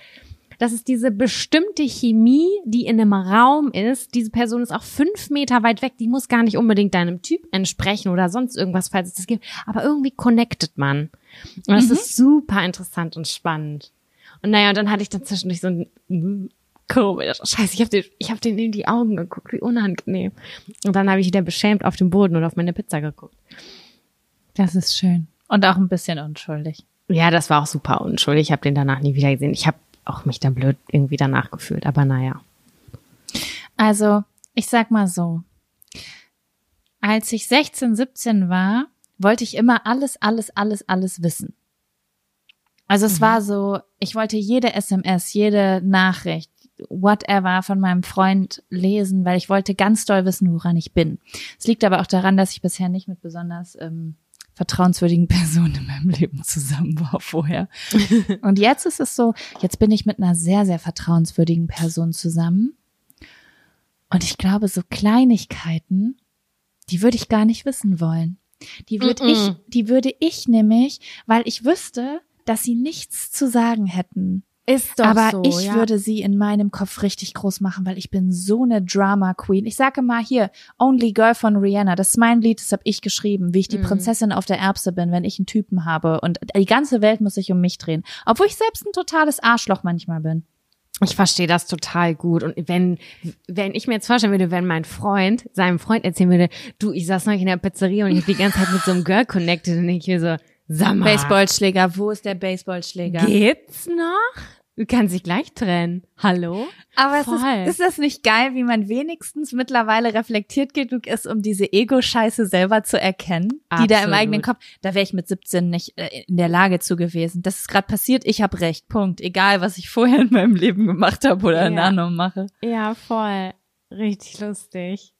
das ist diese bestimmte Chemie, die in einem Raum ist. Diese Person ist auch fünf Meter weit weg. Die muss gar nicht unbedingt deinem Typ entsprechen oder sonst irgendwas, falls es das gibt. Aber irgendwie connectet man. Und das ist super interessant und spannend. Und naja, und dann hatte ich dann zwischendurch so ein komisch. Scheiße, ich habe den, ich hab den in die Augen geguckt. Wie unangenehm. Und dann habe ich wieder beschämt auf den Boden und auf meine Pizza geguckt. Das ist schön. Und auch ein bisschen unschuldig. Ja, das war auch super unschuldig. Ich habe den danach nie wieder gesehen. Ich habe auch mich da blöd irgendwie danach gefühlt. Aber naja. Also, ich sag mal so. Als ich 16, 17 war, wollte ich immer alles, alles, alles, alles wissen. Also es war so, ich wollte jede SMS, jede Nachricht, whatever von meinem Freund lesen, weil ich wollte ganz doll wissen, woran ich bin. Es liegt aber auch daran, dass ich bisher nicht mit besonders ähm, vertrauenswürdigen Personen in meinem Leben zusammen war vorher. Und jetzt ist es so, jetzt bin ich mit einer sehr, sehr vertrauenswürdigen Person zusammen. Und ich glaube, so Kleinigkeiten, Die würde ich gar nicht wissen wollen. Die würde Mm-mm. ich, die würde ich nämlich, weil ich wüsste, dass sie nichts zu sagen hätten. Ist doch Aber so, ich ja. würde sie in meinem Kopf richtig groß machen, weil ich bin so eine Drama Queen. Ich sage mal hier, Only Girl von Rihanna, das ist mein Lied, das habe ich geschrieben, wie ich die Mhm. Prinzessin auf der Erbse bin, wenn ich einen Typen habe und die ganze Welt muss sich um mich drehen, obwohl ich selbst ein totales Arschloch manchmal bin. Ich verstehe das total gut. Und wenn, wenn ich mir jetzt vorstellen würde, wenn mein Freund seinem Freund erzählen würde, du, ich saß neulich in der Pizzeria und ich hab die ganze Zeit mit so einem Girl connected und ich mir so, sag mal, Baseballschläger, wo ist der Baseballschläger? geht's noch? Du kannst dich gleich trennen. Hallo? Aber ist, ist das nicht geil, wie man wenigstens mittlerweile reflektiert genug ist, um diese Ego-Scheiße selber zu erkennen, die da im Absolut. eigenen Kopf, da wäre ich mit 17 nicht äh, in der Lage zu gewesen. Das ist gerade passiert, ich habe recht, Punkt. Egal, was ich vorher in meinem Leben gemacht habe oder in Ja. anderen mache. Ja, voll. Richtig lustig.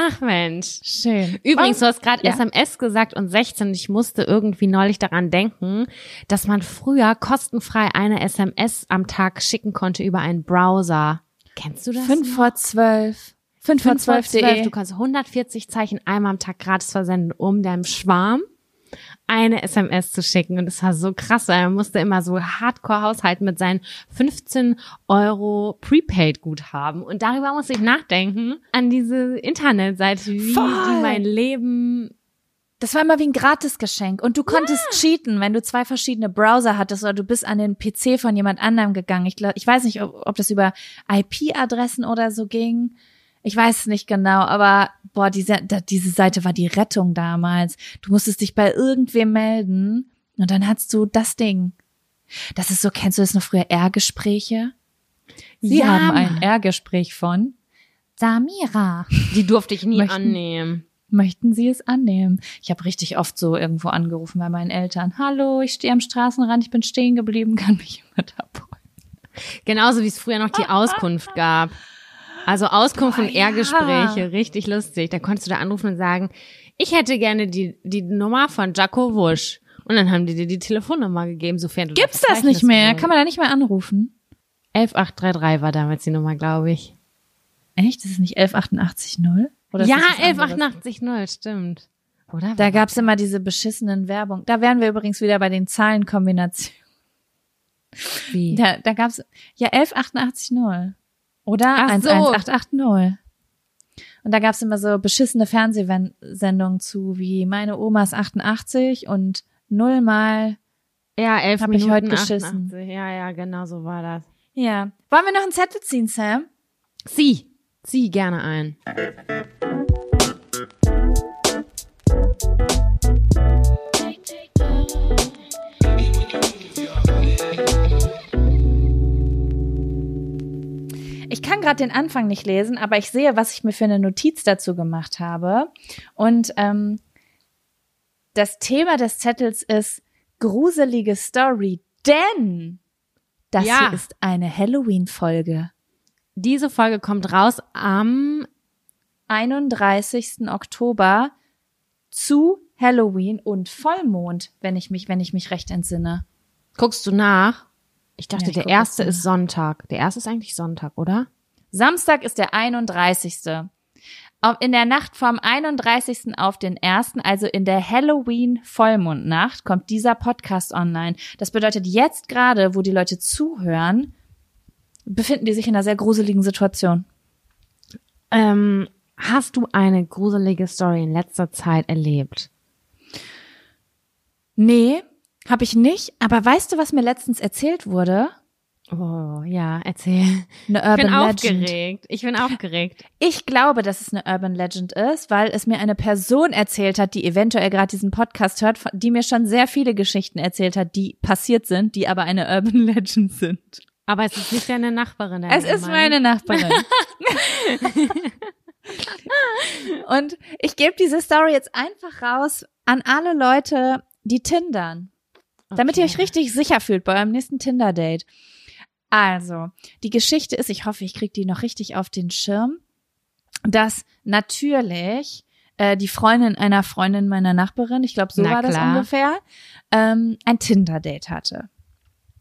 Ach Mensch. Schön. Übrigens, du hast gerade Ja. SMS gesagt und 16. Ich musste irgendwie neulich daran denken, dass man früher kostenfrei eine SMS am Tag schicken konnte über einen Browser. Kennst du das? Fünf vor zwölf. Fünf vor Fünf vor zwölf. E. zwölf. Du kannst 140 Zeichen einmal am Tag gratis versenden, um deinem Schwarm eine SMS zu schicken. Und das war so krass, weil er musste immer so hardcore haushalten mit seinen 15 Euro Prepaid-Guthaben. Und darüber musste ich nachdenken, an diese Internetseite, wie Voll. die mein Leben Das war immer wie ein Gratisgeschenk. Und du konntest cheaten, wenn du zwei verschiedene Browser hattest oder du bist an den PC von jemand anderem gegangen. Ich, glaub, ich weiß nicht, ob, ob das über IP-Adressen oder so ging. Ich weiß es nicht genau, aber boah, diese, diese Seite war die Rettung damals. Du musstest dich bei irgendwem melden und dann hattest du das Ding. Das ist so, kennst du das noch früher, R-Gespräche? Sie Ja, haben ein. R-Gespräch von Samira. Die durfte ich nie Möchten- annehmen. Möchten Sie es annehmen? Ich habe richtig oft so irgendwo angerufen bei meinen Eltern. Hallo, ich stehe am Straßenrand, ich bin stehen geblieben, kann mich jemand abholen. Genauso wie es früher noch die Auskunft gab. Also Auskunft Boah, und ja. Ehrgespräche, richtig lustig. Da konntest du da anrufen und sagen, ich hätte gerne die, die Nummer von Jaco Wusch. Und dann haben die dir die Telefonnummer gegeben, sofern du Gibt's das nicht mehr? Kann man da nicht mehr anrufen? 11833 war damals die Nummer, glaube ich. Echt? Das ist nicht 11880? Oder ja, das was anderes? 11880, stimmt. Oder? Da gab's immer diese beschissenen Werbung. Da wären wir übrigens wieder bei den Zahlenkombinationen. Wie? Da, da gab's ja 11880 oder Ach so. 11880. Und da gab's immer so beschissene Fernsehsendungen zu, wie meine Oma ist 88 und null mal. Ja, 11 Hab ich heute geschissen. 88. Ja, ja, genau so war das. Ja. Wollen wir noch einen Zettel ziehen, Sam? Zieh, zieh gerne ein. Kann gerade den Anfang nicht lesen, aber ich sehe, was ich mir für eine Notiz dazu gemacht habe. Und ähm, das Thema des Zettels ist gruselige Story, denn das Ja. hier ist eine Halloween-Folge. Diese Folge kommt raus am 31. Oktober zu Halloween und Vollmond, wenn ich mich, wenn ich mich recht entsinne. Guckst du nach? Ich dachte, Ja, ich der erste ist Sonntag. Der erste ist eigentlich Sonntag, oder? Samstag ist der 31. Auf- In der Nacht vom 31. auf den 1., also in der Halloween-Vollmondnacht, kommt dieser Podcast online. Das bedeutet, jetzt gerade, wo die Leute zuhören, befinden die sich in einer sehr gruseligen Situation. Ähm, hast du eine gruselige Story in letzter Zeit erlebt? Nee, habe ich nicht. Aber weißt du, was mir letztens erzählt wurde? Oh, ja, erzähl. Eine Ich Urban bin Legend. aufgeregt. Ich bin aufgeregt. Ich glaube, dass es eine Urban Legend ist, weil es mir eine Person erzählt hat, die eventuell gerade diesen Podcast hört, die mir schon sehr viele Geschichten erzählt hat, die passiert sind, die aber eine Urban Legend sind. Aber es ist nicht deine Nachbarin. deine Es ist meine Nachbarin. Und ich gebe diese Story jetzt einfach raus an alle Leute, die tindern. Damit ihr Okay. euch richtig sicher fühlt bei eurem nächsten Tinder-Date. Also, die Geschichte ist, ich hoffe, ich kriege die noch richtig auf den Schirm, dass natürlich äh, die Freundin einer Freundin meiner Nachbarin, ich glaube, so Na war das klar. ungefähr, ähm, ein Tinder-Date hatte.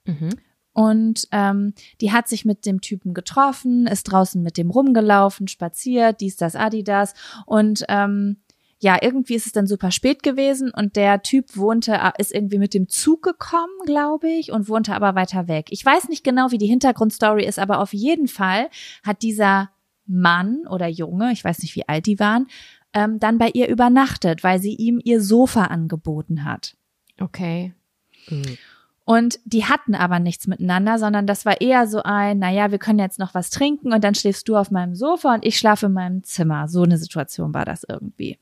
Mhm. Und ähm, die hat sich mit dem Typen getroffen, ist draußen mit dem rumgelaufen, spaziert, dies, das, Adidas. Und ähm, ja, irgendwie ist es dann super spät gewesen und der Typ wohnte, äh, ist irgendwie mit dem Zug gekommen, glaube ich, und wohnte aber weiter weg. Ich weiß nicht genau, wie die Hintergrundstory ist, aber auf jeden Fall hat dieser Mann oder Junge, ich weiß nicht, wie alt die waren, ähm, dann bei ihr übernachtet, weil sie ihm ihr Sofa angeboten hat. Okay. Mhm. Und die hatten aber nichts miteinander, sondern das war eher so ein, naja, wir können jetzt noch was trinken und dann schläfst du auf meinem Sofa und ich schlafe in meinem Zimmer. So eine Situation war das irgendwie.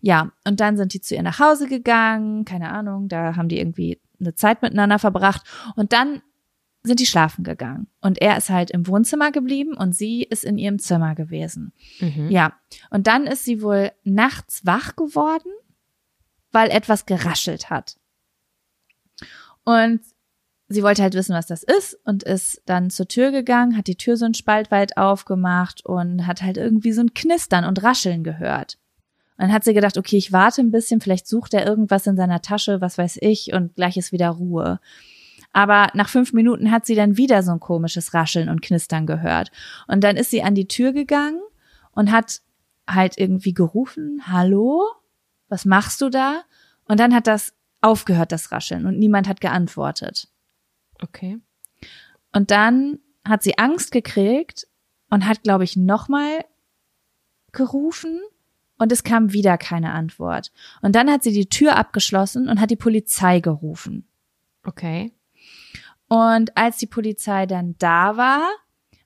Ja, und dann sind die zu ihr nach Hause gegangen, keine Ahnung, da haben die irgendwie eine Zeit miteinander verbracht und dann sind die schlafen gegangen. Und er ist halt im Wohnzimmer geblieben und sie ist in ihrem Zimmer gewesen. Mhm. Ja, und dann ist sie wohl nachts wach geworden, weil etwas geraschelt hat. Und sie wollte halt wissen, was das ist und ist dann zur Tür gegangen, hat die Tür so einen Spalt weit aufgemacht und hat halt irgendwie so ein Knistern und Rascheln gehört. Und dann hat sie gedacht, okay, ich warte ein bisschen, vielleicht sucht er irgendwas in seiner Tasche, was weiß ich, und gleich ist wieder Ruhe. Aber nach fünf Minuten hat sie dann wieder so ein komisches Rascheln und Knistern gehört. Und dann ist sie an die Tür gegangen und hat halt irgendwie gerufen, hallo, was machst du da? Und dann hat das aufgehört, das Rascheln, und niemand hat geantwortet. Okay. Und dann hat sie Angst gekriegt und hat, glaube ich, nochmal gerufen und es kam wieder keine Antwort. Und dann hat sie die Tür abgeschlossen und hat die Polizei gerufen. Okay. Und als die Polizei dann da war,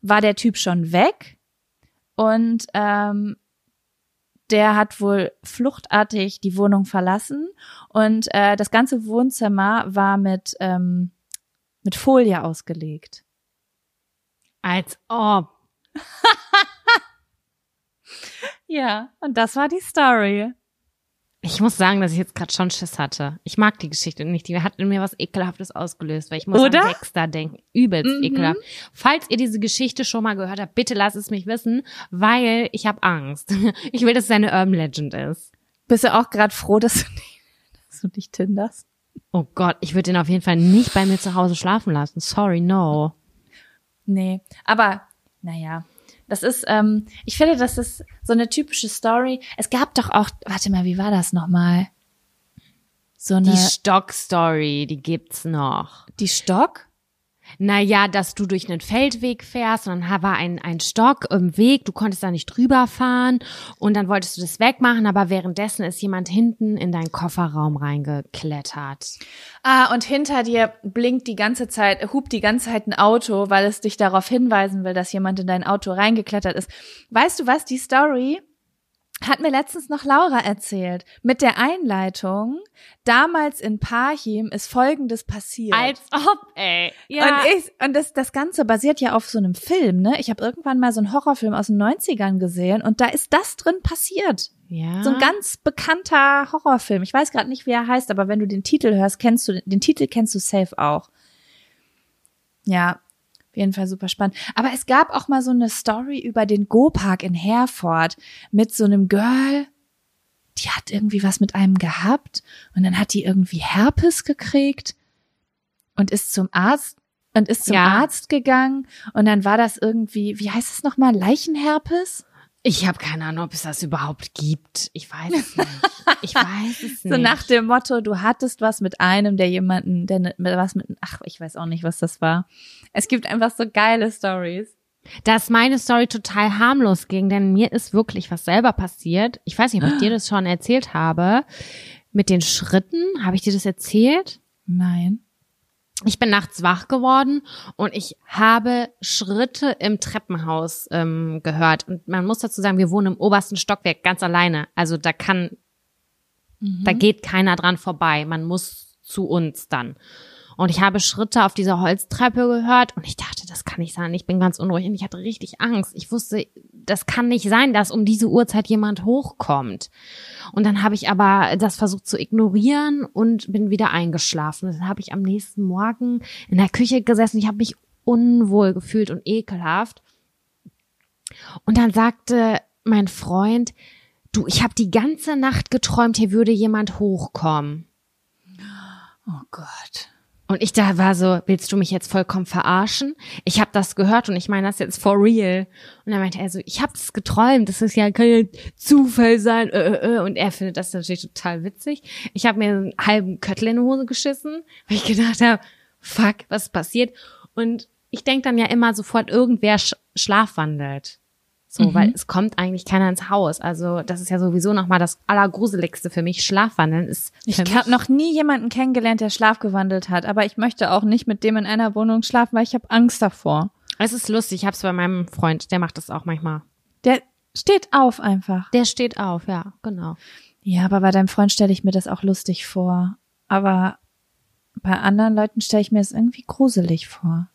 war der Typ schon weg und ähm, der hat wohl fluchtartig die Wohnung verlassen und äh, das ganze Wohnzimmer war mit ähm, mit Folie ausgelegt. Als ob. Ja, und das war die Story. Ich muss sagen, dass ich jetzt gerade schon Schiss hatte. Ich mag die Geschichte nicht. Die hat in mir was Ekelhaftes ausgelöst, weil ich muss Oder? an Dexter denken. Übelst Mhm. ekelhaft. Falls ihr diese Geschichte schon mal gehört habt, bitte lasst es mich wissen, weil ich habe Angst. Ich will, dass es eine Urban Legend ist. Bist du auch gerade froh, dass du nicht, dass du nicht tinderst? Oh Gott, ich würde den auf jeden Fall nicht bei mir zu Hause schlafen lassen. Sorry, no. Nee, aber naja, das ist, ähm, ich finde, das ist so eine typische Story. Es gab doch auch, warte mal, wie war das nochmal? So eine, Die Stock-Story, die gibt's noch. die Stock? Naja, dass du durch einen Feldweg fährst und dann war ein, ein Stock im Weg, du konntest da nicht drüber fahren und dann wolltest du das wegmachen, aber währenddessen ist jemand hinten in deinen Kofferraum reingeklettert. Ah, und hinter dir blinkt die ganze Zeit, hupt die ganze Zeit ein Auto, weil es dich darauf hinweisen will, dass jemand in dein Auto reingeklettert ist. Weißt du was, die Story hat mir letztens noch Laura erzählt. Mit der Einleitung, damals in Parchim ist Folgendes passiert. Als ob, ey. Ja. Und, ich, und das, das Ganze basiert ja auf so einem Film, ne? Ich habe irgendwann mal so einen Horrorfilm aus den 90ern gesehen und da ist das drin passiert. ja. So ein ganz bekannter Horrorfilm. Ich weiß gerade nicht, wie er heißt, aber wenn du den Titel hörst, kennst du den Titel kennst du safe auch. Ja, auf jeden Fall super spannend. Aber es gab auch mal so eine Story über den Go-Park in Herford mit so einem Girl, die hat irgendwie was mit einem gehabt und dann hat die irgendwie Herpes gekriegt und ist zum Arzt und ist zum Ja. Arzt gegangen und dann war das irgendwie, wie heißt es nochmal, Leichenherpes? Ich habe keine Ahnung, ob es das überhaupt gibt. Ich weiß es nicht. Ich weiß es nicht. So nach dem Motto, du hattest was mit einem, der jemanden, der ne- was mit, ach, ich weiß auch nicht, was das war. Es gibt einfach so geile Stories. dass meine Story total harmlos ging, denn mir ist wirklich was selber passiert. Ich weiß nicht, ob ich dir das schon erzählt habe. Mit den Schritten, habe ich dir das erzählt? Nein. Ich bin nachts wach geworden und ich habe Schritte im Treppenhaus ähm, gehört. Und man muss dazu sagen, wir wohnen im obersten Stockwerk ganz alleine. Also da kann, da geht keiner dran vorbei. Man muss zu uns dann. Und ich habe Schritte auf dieser Holztreppe gehört und ich dachte, das kann nicht sein. Ich bin ganz unruhig und ich hatte richtig Angst. Ich wusste, das kann nicht sein, dass um diese Uhrzeit jemand hochkommt. Und dann habe ich aber das versucht zu ignorieren und bin wieder eingeschlafen. Dann habe ich am nächsten Morgen in der Küche gesessen. Ich habe mich unwohl gefühlt und ekelhaft. Und dann sagte mein Freund, du, ich habe die ganze Nacht geträumt, hier würde jemand hochkommen. Oh Gott. Und ich da war so, willst du mich jetzt vollkommen verarschen? Ich habe das gehört und ich meine das jetzt for real. Und dann meinte er so, ich habe das geträumt, das ist ja kein Zufall sein. Äh, äh, äh. Und er findet das natürlich total witzig. Ich habe mir einen halben Köttel in die Hose geschissen, weil ich gedacht habe, fuck, was passiert? Und ich denk dann ja immer sofort, irgendwer sch schlafwandelt. So, Mhm. weil es kommt eigentlich keiner ins Haus. Also das ist ja sowieso nochmal das Allergruseligste für mich. Schlafwandeln ist Ich habe noch nie jemanden kennengelernt, der schlafgewandelt hat, aber ich möchte auch nicht mit dem in einer Wohnung schlafen, weil ich habe Angst davor. Es ist lustig, ich hab's bei meinem Freund, der macht das auch manchmal. Der steht auf einfach. Der steht auf, ja, genau. Ja, aber bei deinem Freund stelle ich mir das auch lustig vor. Aber bei anderen Leuten stelle ich mir das irgendwie gruselig vor.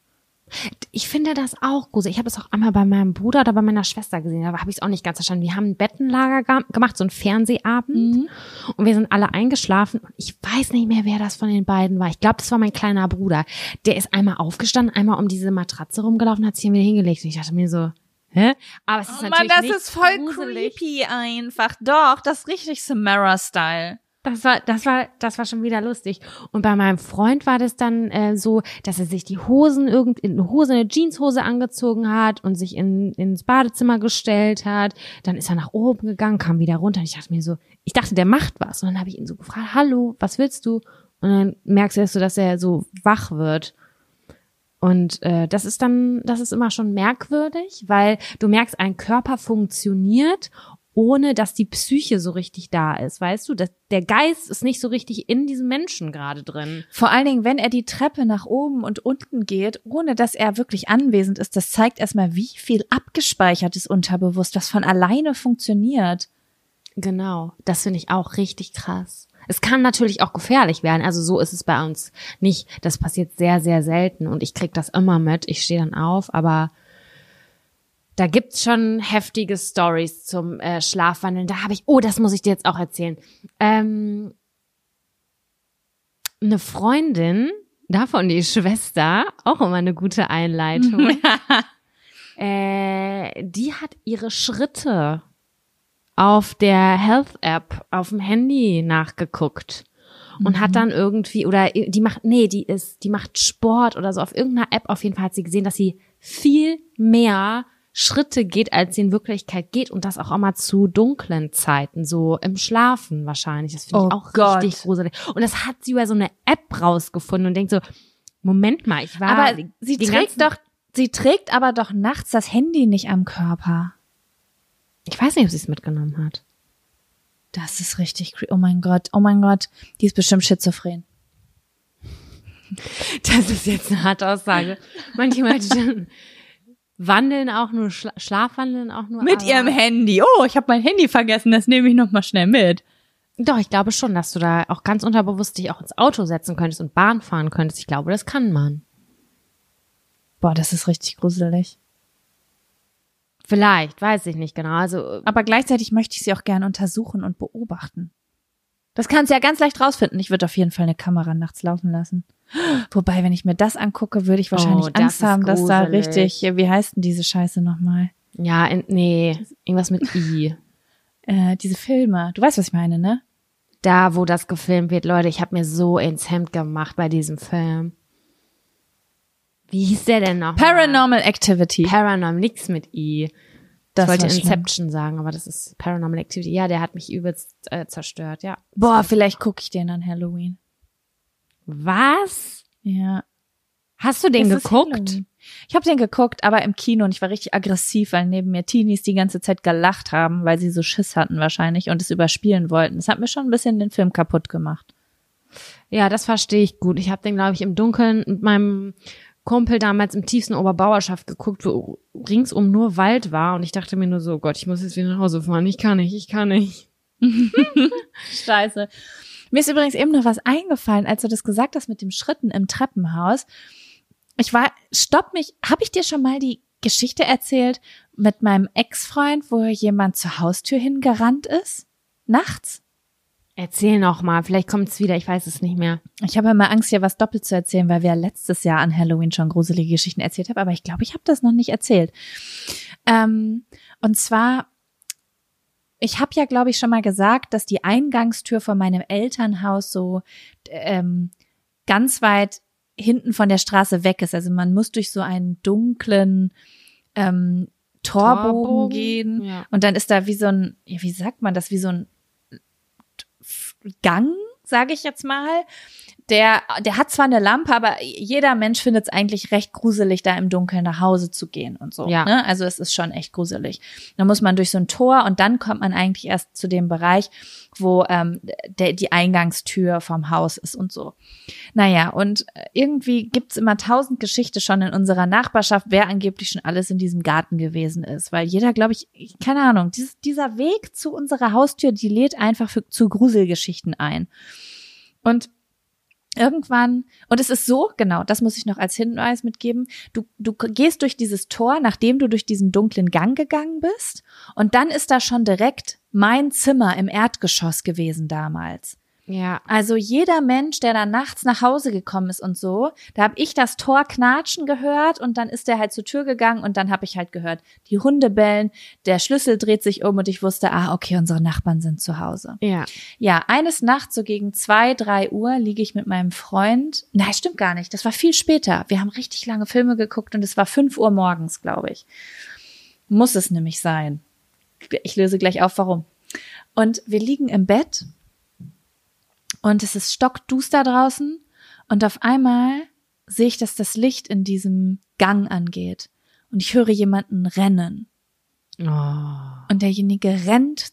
Ich finde das auch gruselig. Ich habe das auch einmal bei meinem Bruder oder bei meiner Schwester gesehen, aber habe ich es auch nicht ganz verstanden. Wir haben ein Bettenlager gemacht, so ein Fernsehabend und wir sind alle eingeschlafen und ich weiß nicht mehr, wer das von den beiden war. Ich glaube, das war mein kleiner Bruder. Der ist einmal aufgestanden, einmal um diese Matratze rumgelaufen, hat sich hier wieder hingelegt und ich dachte mir so, hä? Aber es ist natürlich nicht gruselig. creepy einfach. Doch, das ist richtig Samara-Style. Das war, das war, das war schon wieder lustig. Und bei meinem Freund war das dann äh, so, dass er sich die Hosen irgend in eine Hose, eine Jeanshose angezogen hat und sich in, ins Badezimmer gestellt hat. Dann ist er nach oben gegangen, kam wieder runter. Und ich dachte mir so, ich dachte, der macht was. Und dann habe ich ihn so gefragt, hallo, was willst du? Und dann merkst du erst so, dass er so wach wird. Und äh, das ist dann, das ist immer schon merkwürdig, weil du merkst, ein Körper funktioniert, ohne dass die Psyche so richtig da ist, weißt du? Das, der Geist ist nicht so richtig in diesem Menschen gerade drin. Vor allen Dingen, wenn er die Treppe nach oben und unten geht, ohne dass er wirklich anwesend ist, das zeigt erstmal, wie viel abgespeichert ist unterbewusst, was von alleine funktioniert. Genau, das finde ich auch richtig krass. Es kann natürlich auch gefährlich werden, also so ist es bei uns nicht. Das passiert sehr, sehr selten und ich krieg das immer mit. Ich stehe dann auf, aber da gibt's schon heftige Stories zum äh, Schlafwandeln. Da habe ich, oh, das muss ich dir jetzt auch erzählen. Ähm, eine Freundin, davon die Schwester, auch immer eine gute Einleitung. äh, die hat ihre Schritte auf der Health App auf dem Handy nachgeguckt und hat dann irgendwie oder die macht nee, die ist die macht Sport oder so auf irgendeiner App auf jeden Fall hat sie gesehen, dass sie viel mehr Schritte geht, als sie in Wirklichkeit geht und das auch immer zu dunklen Zeiten, so im Schlafen wahrscheinlich. Das finde ich Oh auch Gott. richtig gruselig. Und das hat sie über so eine App rausgefunden und denkt so, Moment mal, ich war Aber sie trägt doch, sie trägt aber doch nachts das Handy nicht am Körper. ich weiß nicht, ob sie es mitgenommen hat. Das ist richtig creepy. Oh mein Gott, oh mein Gott, die ist bestimmt schizophren. Das ist jetzt eine harte Aussage. Leute wandeln auch nur, schla schlafwandeln auch nur. Mit ihrem Handy. Oh, ich habe mein Handy vergessen, das nehme ich noch mal schnell mit. Doch, ich glaube schon, dass du da auch ganz unterbewusst dich auch ins Auto setzen könntest und Bahn fahren könntest. Ich glaube, das kann man. Boah, das ist richtig gruselig. Vielleicht, weiß ich nicht genau. Also, Aber gleichzeitig möchte ich sie auch gerne untersuchen und beobachten. Das kannst du ja ganz leicht rausfinden. Ich würde auf jeden Fall eine Kamera nachts laufen lassen. Wobei, wenn ich mir das angucke, würde ich wahrscheinlich Oh, Angst haben, dass da richtig, wie heißt denn diese Scheiße nochmal? ja, nee, irgendwas mit I. Äh, diese Filme. Du weißt, was ich meine, ne? Da, wo das gefilmt wird, Leute, ich habe mir so ins Hemd gemacht bei diesem Film. Wie hieß der denn noch? Paranormal Activity. Paranormal, nix mit I. Das ich wollte war schlimm. Inception sagen, aber das ist Paranormal Activity. Ja, der hat mich übelst äh, zerstört, ja. Boah, vielleicht gucke ich den an Halloween. Was? Ja. Hast du den ist geguckt? Ich habe den geguckt, aber im Kino und ich war richtig aggressiv, weil neben mir Teenies die ganze Zeit gelacht haben, weil sie so Schiss hatten wahrscheinlich und es überspielen wollten. Das hat mir schon ein bisschen den Film kaputt gemacht. Ja, das verstehe ich gut. Ich habe den, glaube ich, im Dunkeln mit meinem Kumpel damals im tiefsten Oberbauerschaft geguckt, wo ringsum nur Wald war. Und ich dachte mir nur so, oh Gott, ich muss jetzt wieder nach Hause fahren. Ich kann nicht, ich kann nicht. Scheiße. Mir ist übrigens eben noch was eingefallen, als du das gesagt hast mit dem Schritten im Treppenhaus. Ich war, stopp mich, habe ich dir schon mal die Geschichte erzählt mit meinem Ex-Freund, wo jemand zur Haustür hingerannt ist? Nachts? Erzähl noch mal, vielleicht kommt's wieder, ich weiß es nicht mehr. Ich habe immer Angst, hier was doppelt zu erzählen, weil wir letztes Jahr an Halloween schon gruselige Geschichten erzählt haben, aber ich glaube, ich habe das noch nicht erzählt. Ähm, und zwar, ich habe ja, glaube ich, schon mal gesagt, dass die Eingangstür von meinem Elternhaus so ähm, ganz weit hinten von der Straße weg ist. Also man muss durch so einen dunklen ähm, Torbogen, Torbogen, gehen ja. und dann ist da wie so ein, ja, wie sagt man das, wie so ein Gang, sage ich jetzt mal. Der, der hat zwar eine Lampe, aber jeder Mensch findet es eigentlich recht gruselig, da im Dunkeln nach Hause zu gehen und so. Ja. Ne? Also es ist schon echt gruselig. Da muss man durch so ein Tor und dann kommt man eigentlich erst zu dem Bereich, wo ähm, der, die Eingangstür vom Haus ist und so. Naja, und irgendwie gibt's immer tausend Geschichten schon in unserer Nachbarschaft, wer angeblich schon alles in diesem Garten gewesen ist. Weil jeder, glaube ich, ich- keine Ahnung, dieses, dieser Weg zu unserer Haustür, die lädt einfach für, zu Gruselgeschichten ein. Und irgendwann, und es ist so, genau, das muss ich noch als Hinweis mitgeben, du, du gehst durch dieses Tor, nachdem du durch diesen dunklen Gang gegangen bist, und dann ist da schon direkt mein Zimmer im Erdgeschoss gewesen damals. Ja. Also jeder Mensch, der dann nachts nach Hause gekommen ist und so, da habe ich das Tor knatschen gehört und dann ist der halt zur Tür gegangen und dann habe ich halt gehört, die Hunde bellen, der Schlüssel dreht sich um und ich wusste, ah, okay, unsere Nachbarn sind zu Hause. Ja. Ja, eines Nachts so gegen zwei, drei Uhr liege ich mit meinem Freund. Nein, stimmt gar nicht. Das war viel später. Wir haben richtig lange Filme geguckt und es war fünf Uhr morgens, glaube ich. Muss es nämlich sein. Ich löse gleich auf, warum. Und wir liegen im Bett und es ist stockduster draußen und auf einmal sehe ich, dass das Licht in diesem Gang angeht und ich höre jemanden rennen. Oh. Und derjenige rennt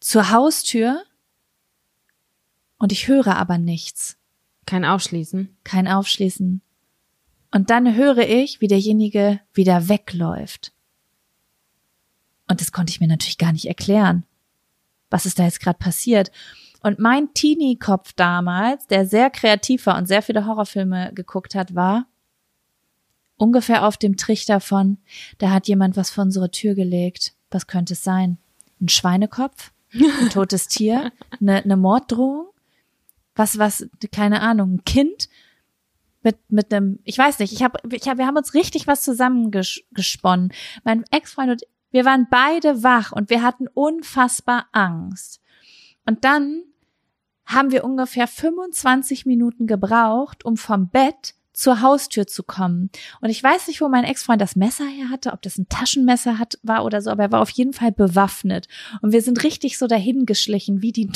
zur Haustür und ich höre aber nichts, Kein Aufschließen. kein Aufschließen. Und dann höre ich, wie derjenige wieder wegläuft. Und das konnte ich mir natürlich gar nicht erklären. Was ist da jetzt gerade passiert? Und mein Teenie-Kopf damals, der sehr kreativ war und sehr viele Horrorfilme geguckt hat, war ungefähr auf dem Trichter von, da hat jemand was vor unsere Tür gelegt. Was könnte es sein? Ein Schweinekopf? Ein totes Tier? Eine, eine Morddrohung? Was, was, keine Ahnung, ein Kind? Mit, mit einem, ich weiß nicht, ich hab, ich hab, wir haben uns richtig was zusammengesponnen. Mein Ex-Freund und wir waren beide wach und wir hatten unfassbar Angst. Und dann haben wir ungefähr 25 Minuten gebraucht, um vom Bett zur Haustür zu kommen. Und ich weiß nicht, wo mein Ex-Freund das Messer her hatte, ob das ein Taschenmesser hat, war oder so, aber er war auf jeden Fall bewaffnet. Und wir sind richtig so dahin geschlichen, wie die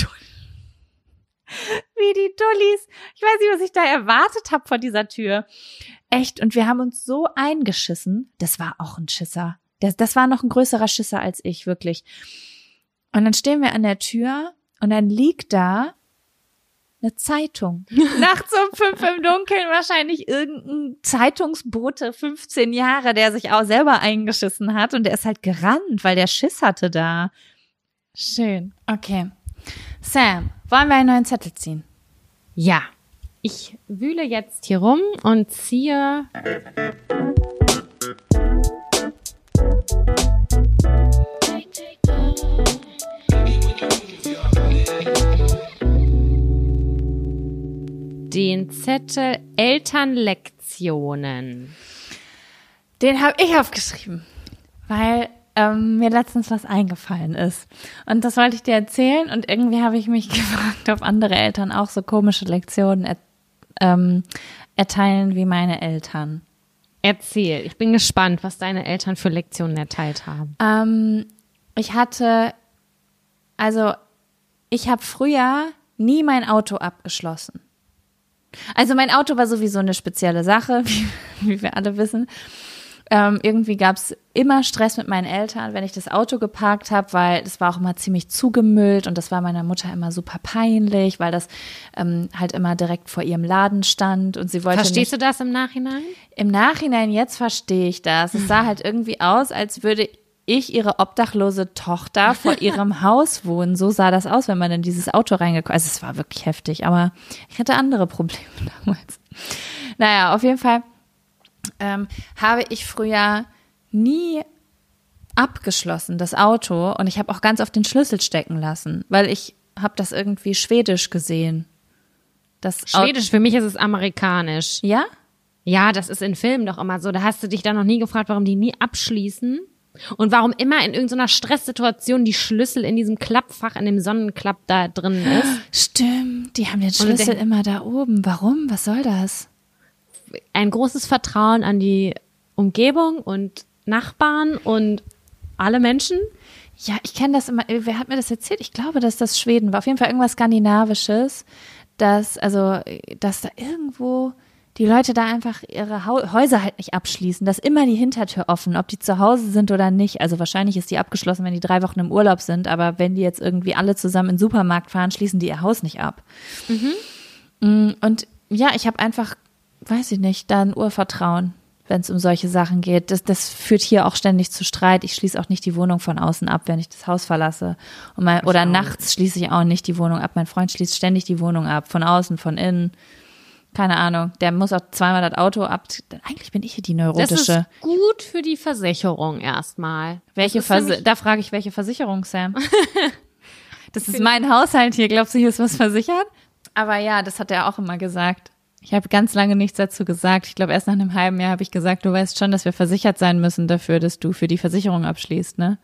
wie die Dullis. Ich weiß nicht, was ich da erwartet habe vor dieser Tür. Echt. Und wir haben uns so eingeschissen. Das war auch ein Schisser. Das, das war noch ein größerer Schisser als ich, wirklich. Und dann stehen wir an der Tür und dann liegt da eine Zeitung. Nachts um fünf im Dunkeln wahrscheinlich irgendein Zeitungsbote, 15 Jahre, der sich auch selber eingeschissen hat und der ist halt gerannt, weil der Schiss hatte da. Schön. Okay. Sam, wollen wir einen neuen Zettel ziehen? Ja. Ich wühle jetzt hier rum und ziehe. Den Zettel Elternlektionen. Den habe ich aufgeschrieben, weil ähm, mir letztens was eingefallen ist. Und das wollte ich dir erzählen und irgendwie habe ich mich gefragt, ob andere Eltern auch so komische Lektionen er, ähm, erteilen wie meine Eltern. Erzähl. Ich bin gespannt, was deine Eltern für Lektionen erteilt haben. Ähm, ich hatte, also ich habe früher nie mein Auto abgeschlossen. Also mein Auto war sowieso eine spezielle Sache, wie, wie wir alle wissen. Ähm, irgendwie gab's immer Stress mit meinen Eltern, wenn ich das Auto geparkt habe, weil es war auch immer ziemlich zugemüllt und das war meiner Mutter immer super peinlich, weil das ähm, halt immer direkt vor ihrem Laden stand und sie wollte nicht Verstehst du das im Nachhinein? im Nachhinein, jetzt verstehe ich das. Es sah halt irgendwie aus, als würde ich ihre obdachlose Tochter vor ihrem Haus wohnen. So sah das aus, wenn man in dieses Auto reingekommen ist. Also es war wirklich heftig, aber ich hatte andere Probleme damals. Naja, auf jeden Fall ähm, habe ich früher nie abgeschlossen, das Auto. Und ich habe auch ganz oft den Schlüssel stecken lassen, weil ich habe das irgendwie schwedisch gesehen. Das Schwedisch, für mich ist es amerikanisch. Ja? Ja, das ist in Filmen doch immer so. Da hast du dich da noch nie gefragt, warum die nie abschließen. Und warum immer in irgendeiner Stresssituation die Schlüssel in diesem Klappfach, in dem Sonnenklapp da drin ist. Stimmt, die haben den Schlüssel immer da oben. Warum? Was soll das? ein großes Vertrauen an die Umgebung und Nachbarn und alle Menschen. Ja, ich kenne das immer. Wer hat mir das erzählt? Ich glaube, dass das Schweden war. Auf jeden Fall irgendwas Skandinavisches, dass, also, dass da irgendwo die Leute da einfach ihre Häuser halt nicht abschließen. dass immer die Hintertür offen, ob die zu Hause sind oder nicht. Also wahrscheinlich ist die abgeschlossen, wenn die drei Wochen im Urlaub sind, aber wenn die jetzt irgendwie alle zusammen in den Supermarkt fahren, schließen die ihr Haus nicht ab. Mhm. Und ja, ich habe einfach, weiß ich nicht, da ein Urvertrauen, wenn es um solche Sachen geht. Das, das führt hier auch ständig zu Streit. Ich schließe auch nicht die Wohnung von außen ab, wenn ich das Haus verlasse. Mein, oder nachts schließe ich auch nicht die Wohnung ab. Mein Freund schließt ständig die Wohnung ab, von außen, von innen keine Ahnung, der muss auch zweimal das Auto ab. Eigentlich bin ich hier die Das neurotische. ist gut für die Versicherung erstmal. welche das ist Versi nämlich- da frage ich, welche Versicherung, Sam? das ist mein Haushalt hier. Glaubst du, hier ist was versichert? Aber ja, das hat er auch immer gesagt. Ich habe ganz lange nichts dazu gesagt. Ich glaube, erst nach einem halben Jahr habe ich gesagt, du weißt schon, dass wir versichert sein müssen dafür, dass du für die Versicherung abschließt, ne?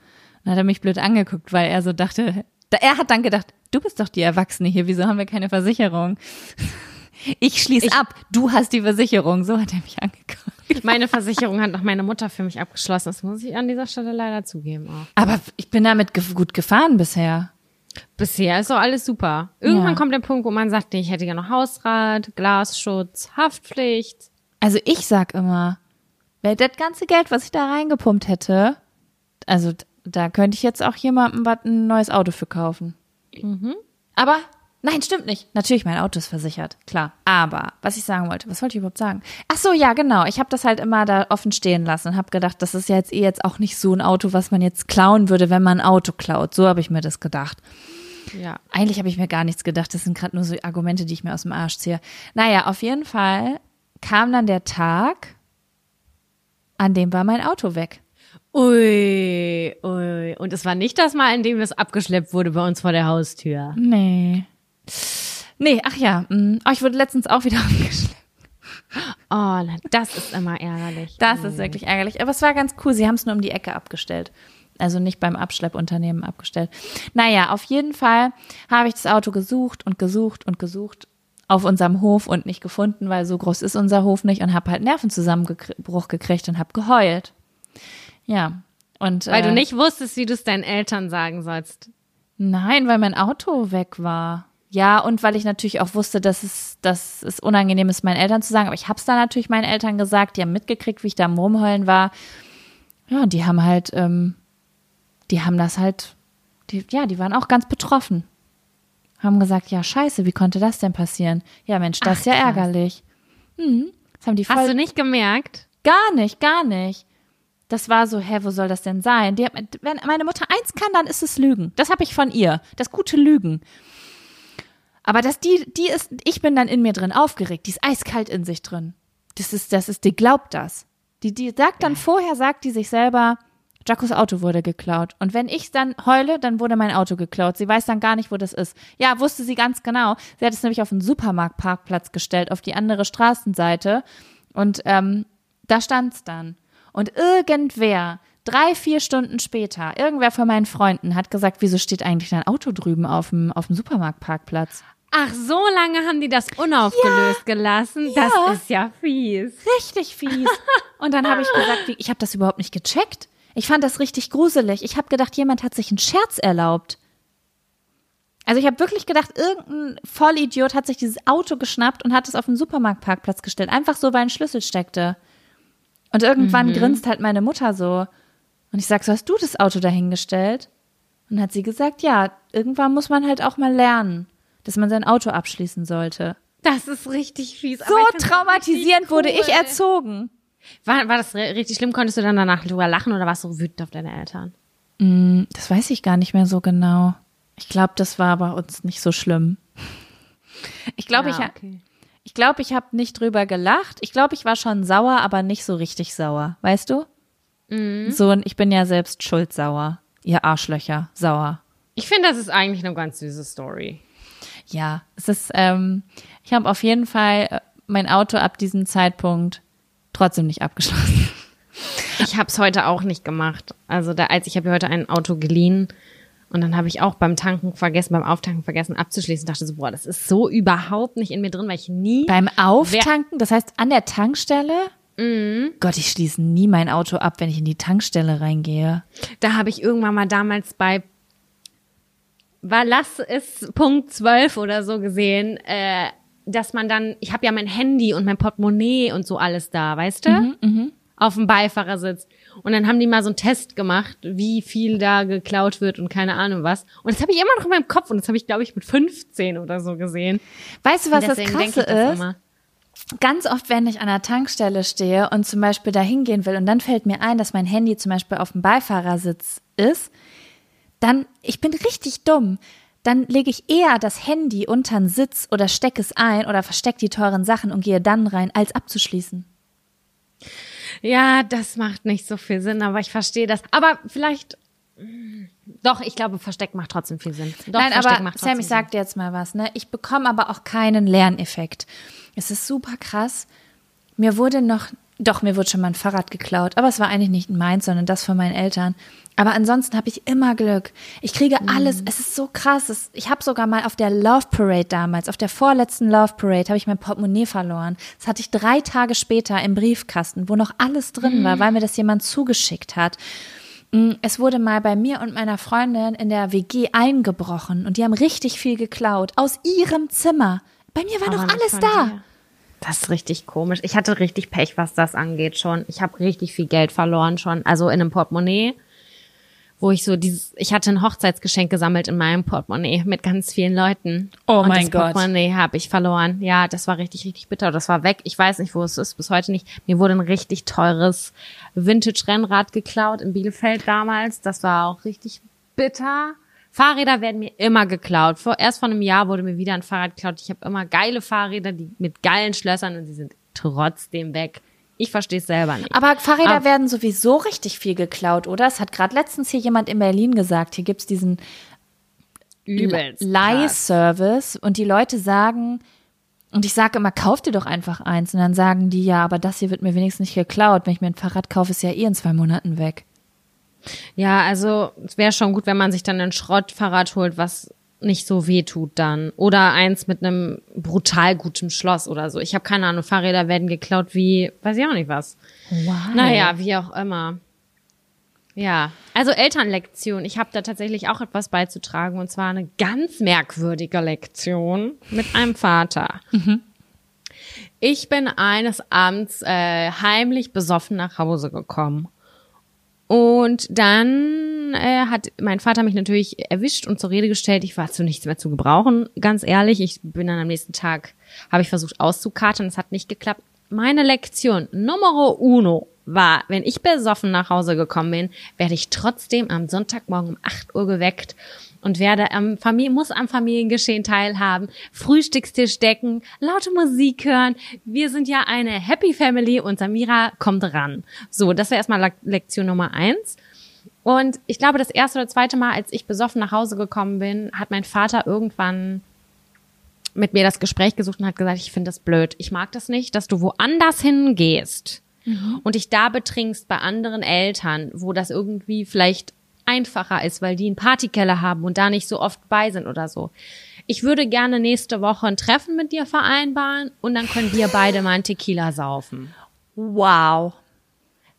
Dann hat er mich blöd angeguckt, weil er so dachte, da- er hat dann gedacht, du bist doch die Erwachsene hier, wieso haben wir keine Versicherung? Ich schließe ab, du hast die Versicherung. So hat er mich angeguckt. Meine Versicherung hat noch meine Mutter für mich abgeschlossen. Das muss ich an dieser Stelle leider zugeben auch. Aber ich bin damit ge gut gefahren bisher. Bisher ist doch alles super. Irgendwann Ja. kommt der Punkt, wo man sagt, nee, ich hätte gerne noch Hausrat, Glasschutz, Haftpflicht. Also ich sag immer, wer das ganze Geld, was ich da reingepumpt hätte, also da könnte ich jetzt auch jemandem was ein neues Auto für kaufen. Aber nein, stimmt nicht. Natürlich, mein Auto ist versichert, klar. Aber was ich sagen wollte, was wollte ich überhaupt sagen? Ach so, ja, genau. Ich habe das halt immer da offen stehen lassen und habe gedacht, das ist ja jetzt eh jetzt auch nicht so ein Auto, was man jetzt klauen würde, wenn man ein Auto klaut. So habe ich mir das gedacht. Ja. Eigentlich habe ich mir gar nichts gedacht. Das sind gerade nur so Argumente, die ich mir aus dem Arsch ziehe. Naja, auf jeden Fall kam dann der Tag, an dem war mein Auto weg. Ui, ui. Und es war nicht das Mal, in dem es abgeschleppt wurde bei uns vor der Haustür. Nee. Nee, ach ja. mh. Oh, ich wurde letztens auch wieder abgeschleppt. Oh, das ist immer ärgerlich. Das ist wirklich ärgerlich. Aber es war ganz cool. Sie haben es nur um die Ecke abgestellt. Also nicht beim Abschleppunternehmen abgestellt. Naja, auf jeden Fall habe ich das Auto gesucht und gesucht und gesucht auf unserem Hof und nicht gefunden, weil so groß ist unser Hof nicht und habe halt Nervenzusammenbruch gekriegt und habe geheult. Ja. Und, Weil du äh, nicht wusstest, wie du es deinen Eltern sagen sollst. Nein, weil mein Auto weg war. Ja, und weil ich natürlich auch wusste, dass es, dass es unangenehm ist, meinen Eltern zu sagen. Aber ich habe es dann natürlich meinen Eltern gesagt. Die haben mitgekriegt, wie ich da am Rumheulen war. Ja, und die haben halt, ähm, die haben das halt, die, ja, die waren auch ganz betroffen. Haben gesagt, ja, scheiße, wie konnte das denn passieren? Ja, Mensch, das Ach, ist ja krass. ärgerlich. Hm, das haben die voll, Hast du nicht gemerkt? Gar nicht, gar nicht. Das war so, hä, wo soll das denn sein? Die hat, wenn meine Mutter eins kann, dann ist es Lügen. Das habe ich von ihr. Das gute Lügen. Aber dass die, die ist, ich bin dann in mir drin aufgeregt. Die ist eiskalt in sich drin. Das ist, das ist, die glaubt das. Die, die sagt dann vorher, sagt die sich selber, Jacos Auto wurde geklaut. Und wenn ich dann heule, dann wurde mein Auto geklaut. Sie weiß dann gar nicht, wo das ist. Ja, wusste sie ganz genau. Sie hat es nämlich auf einen Supermarktparkplatz gestellt, auf die andere Straßenseite. Und ähm, da stand's dann. Und irgendwer, drei, vier Stunden später, irgendwer von meinen Freunden hat gesagt, wieso steht eigentlich dein Auto drüben auf dem, auf dem Supermarktparkplatz? Ach, so lange haben die das unaufgelöst gelassen. Ja. Das ist ja fies. Richtig fies. Und dann habe ich gesagt, wie, ich habe das überhaupt nicht gecheckt. Ich fand das richtig gruselig. Ich habe gedacht, jemand hat sich einen Scherz erlaubt. Also ich habe wirklich gedacht, irgendein Vollidiot hat sich dieses Auto geschnappt und hat es auf den Supermarktparkplatz gestellt. Einfach so, weil ein Schlüssel steckte. Und irgendwann grinst halt meine Mutter so. Und ich sag, so hast du das Auto dahingestellt? Und hat sie gesagt, ja, irgendwann muss man halt auch mal lernen, dass man sein Auto abschließen sollte. Das ist richtig fies. So traumatisierend richtig wurde ich cool. erzogen. War, war das richtig schlimm? Konntest du dann danach drüber lachen oder warst du wütend auf deine Eltern? Das weiß ich gar nicht mehr so genau. Ich glaube, das war bei uns nicht so schlimm. Ich glaube, Ja, ich, okay. ich glaube, ich habe nicht drüber gelacht. Ich glaube, ich war schon sauer, aber nicht so richtig sauer. Weißt du? So, und ich bin ja selbst schuldsauer. Ihr Arschlöcher, sauer. Ich finde, das ist eigentlich eine ganz süße Story. Ja, es ist, ähm, ich habe auf jeden Fall äh, mein Auto ab diesem Zeitpunkt trotzdem nicht abgeschlossen. Ich habe es heute auch nicht gemacht. Also da, als ich habe mir heute ein Auto geliehen Und dann habe ich auch beim Tanken vergessen, beim Auftanken vergessen abzuschließen. Dachte so, boah, das ist so überhaupt nicht in mir drin, weil ich nie. Beim Auftanken, das heißt an der Tankstelle? Mhm. Gott, ich schließe nie mein Auto ab, wenn ich in die Tankstelle reingehe. Da habe ich irgendwann mal damals bei war lass es Punkt 12 oder so gesehen, äh, dass man dann, ich habe ja mein Handy und mein Portemonnaie und so alles da, weißt du? Auf dem Beifahrersitz. Und dann haben die mal so einen Test gemacht, wie viel da geklaut wird und keine Ahnung was. Und das habe ich immer noch in meinem Kopf und das habe ich, glaube ich, mit 15 oder so gesehen. Weißt du, was das Krasse das ist? immer. Ganz oft, wenn ich an der Tankstelle stehe und zum Beispiel da hingehen will und dann fällt mir ein, dass mein Handy zum Beispiel auf dem Beifahrersitz ist, dann, ich bin richtig dumm. Dann lege ich eher das Handy unter den Sitz oder stecke es ein oder verstecke die teuren Sachen und gehe dann rein, als abzuschließen. Ja, das macht nicht so viel Sinn, aber ich verstehe das. Aber vielleicht, doch, ich glaube, Versteck macht trotzdem viel Sinn. Doch, Nein, Versteck aber Sam, ich sag dir jetzt mal was, ne? Ich bekomme aber auch keinen Lerneffekt. Es ist super krass. Mir wurde noch, doch, mir wurde schon mal ein Fahrrad geklaut, aber es war eigentlich nicht meins, sondern das von meinen Eltern. Aber ansonsten habe ich immer Glück. Ich kriege Mhm. alles, es ist so krass. Ich habe sogar mal auf der Love Parade damals, auf der vorletzten Love Parade, habe ich mein Portemonnaie verloren. Das hatte ich drei Tage später im Briefkasten, wo noch alles drin Mhm. war, weil mir das jemand zugeschickt hat. Mm, Es wurde mal bei mir und meiner Freundin in der WG eingebrochen und die haben richtig viel geklaut aus ihrem Zimmer. Bei mir war Aber doch nicht alles da. dir. Das ist richtig komisch. Ich hatte richtig Pech, was das angeht schon. Ich habe richtig viel Geld verloren schon. Also in einem Portemonnaie, wo ich so dieses, ich hatte ein Hochzeitsgeschenk gesammelt in meinem Portemonnaie mit ganz vielen Leuten. Oh Und mein das Gott. Portemonnaie habe ich verloren. Ja, das war richtig, richtig bitter. Das war weg. Ich weiß nicht, wo es ist, bis heute nicht. Mir wurde ein richtig teures Vintage-Rennrad geklaut in Bielefeld damals. Das war auch richtig bitter. Fahrräder werden mir immer geklaut. Vor, erst vor einem Jahr wurde mir wieder ein Fahrrad geklaut. Ich habe immer geile Fahrräder, die mit geilen Schlössern und sie sind trotzdem weg. Ich verstehe es selber nicht. Aber Fahrräder Aber- werden sowieso richtig viel geklaut, oder? Es hat gerade letztens hier jemand in Berlin gesagt, hier gibt's diesen Übelst. krass. Leihservice und die Leute sagen, und ich sage immer, kauf dir doch einfach eins. Und dann sagen die, ja, aber das hier wird mir wenigstens nicht geklaut. Wenn ich mir ein Fahrrad kaufe, ist ja eh in zwei Monaten weg. Ja, also es wäre schon gut, wenn man sich dann ein Schrottfahrrad holt, was nicht so weh tut dann. Oder eins mit einem brutal gutem Schloss oder so. Ich habe keine Ahnung, Fahrräder werden geklaut wie, weiß ich auch nicht was. Wow. Naja, wie auch immer. Ja, also Elternlektion. Ich habe da tatsächlich auch etwas beizutragen und zwar eine ganz merkwürdige Lektion mit einem Vater. Ich bin eines Abends äh, heimlich besoffen nach Hause gekommen. Und dann äh, hat mein Vater mich natürlich erwischt und zur Rede gestellt. Ich war zu nichts mehr zu gebrauchen, ganz ehrlich. Ich bin dann am nächsten Tag, habe ich versucht auszukatern, es hat nicht geklappt. Meine Lektion Numero uno war, wenn ich besoffen nach Hause gekommen bin, werde ich trotzdem am Sonntagmorgen um 8 Uhr geweckt und werde am Familie, muss am Familiengeschehen teilhaben, Frühstückstisch decken, laute Musik hören. Wir sind ja eine Happy Family und Samira kommt ran. So, das wäre erstmal Le- Lektion Nummer eins. Und ich glaube, das erste oder zweite Mal, als ich besoffen nach Hause gekommen bin, hat mein Vater irgendwann mit mir das Gespräch gesucht und hat gesagt, ich finde das blöd. Ich mag das nicht, dass du woanders hingehst und dich da betrinkst bei anderen Eltern, wo das irgendwie vielleicht einfacher ist, weil die einen Partykeller haben und da nicht so oft bei sind oder so. Ich würde gerne nächste Woche ein Treffen mit dir vereinbaren und dann können wir beide mal einen Tequila saufen. Wow.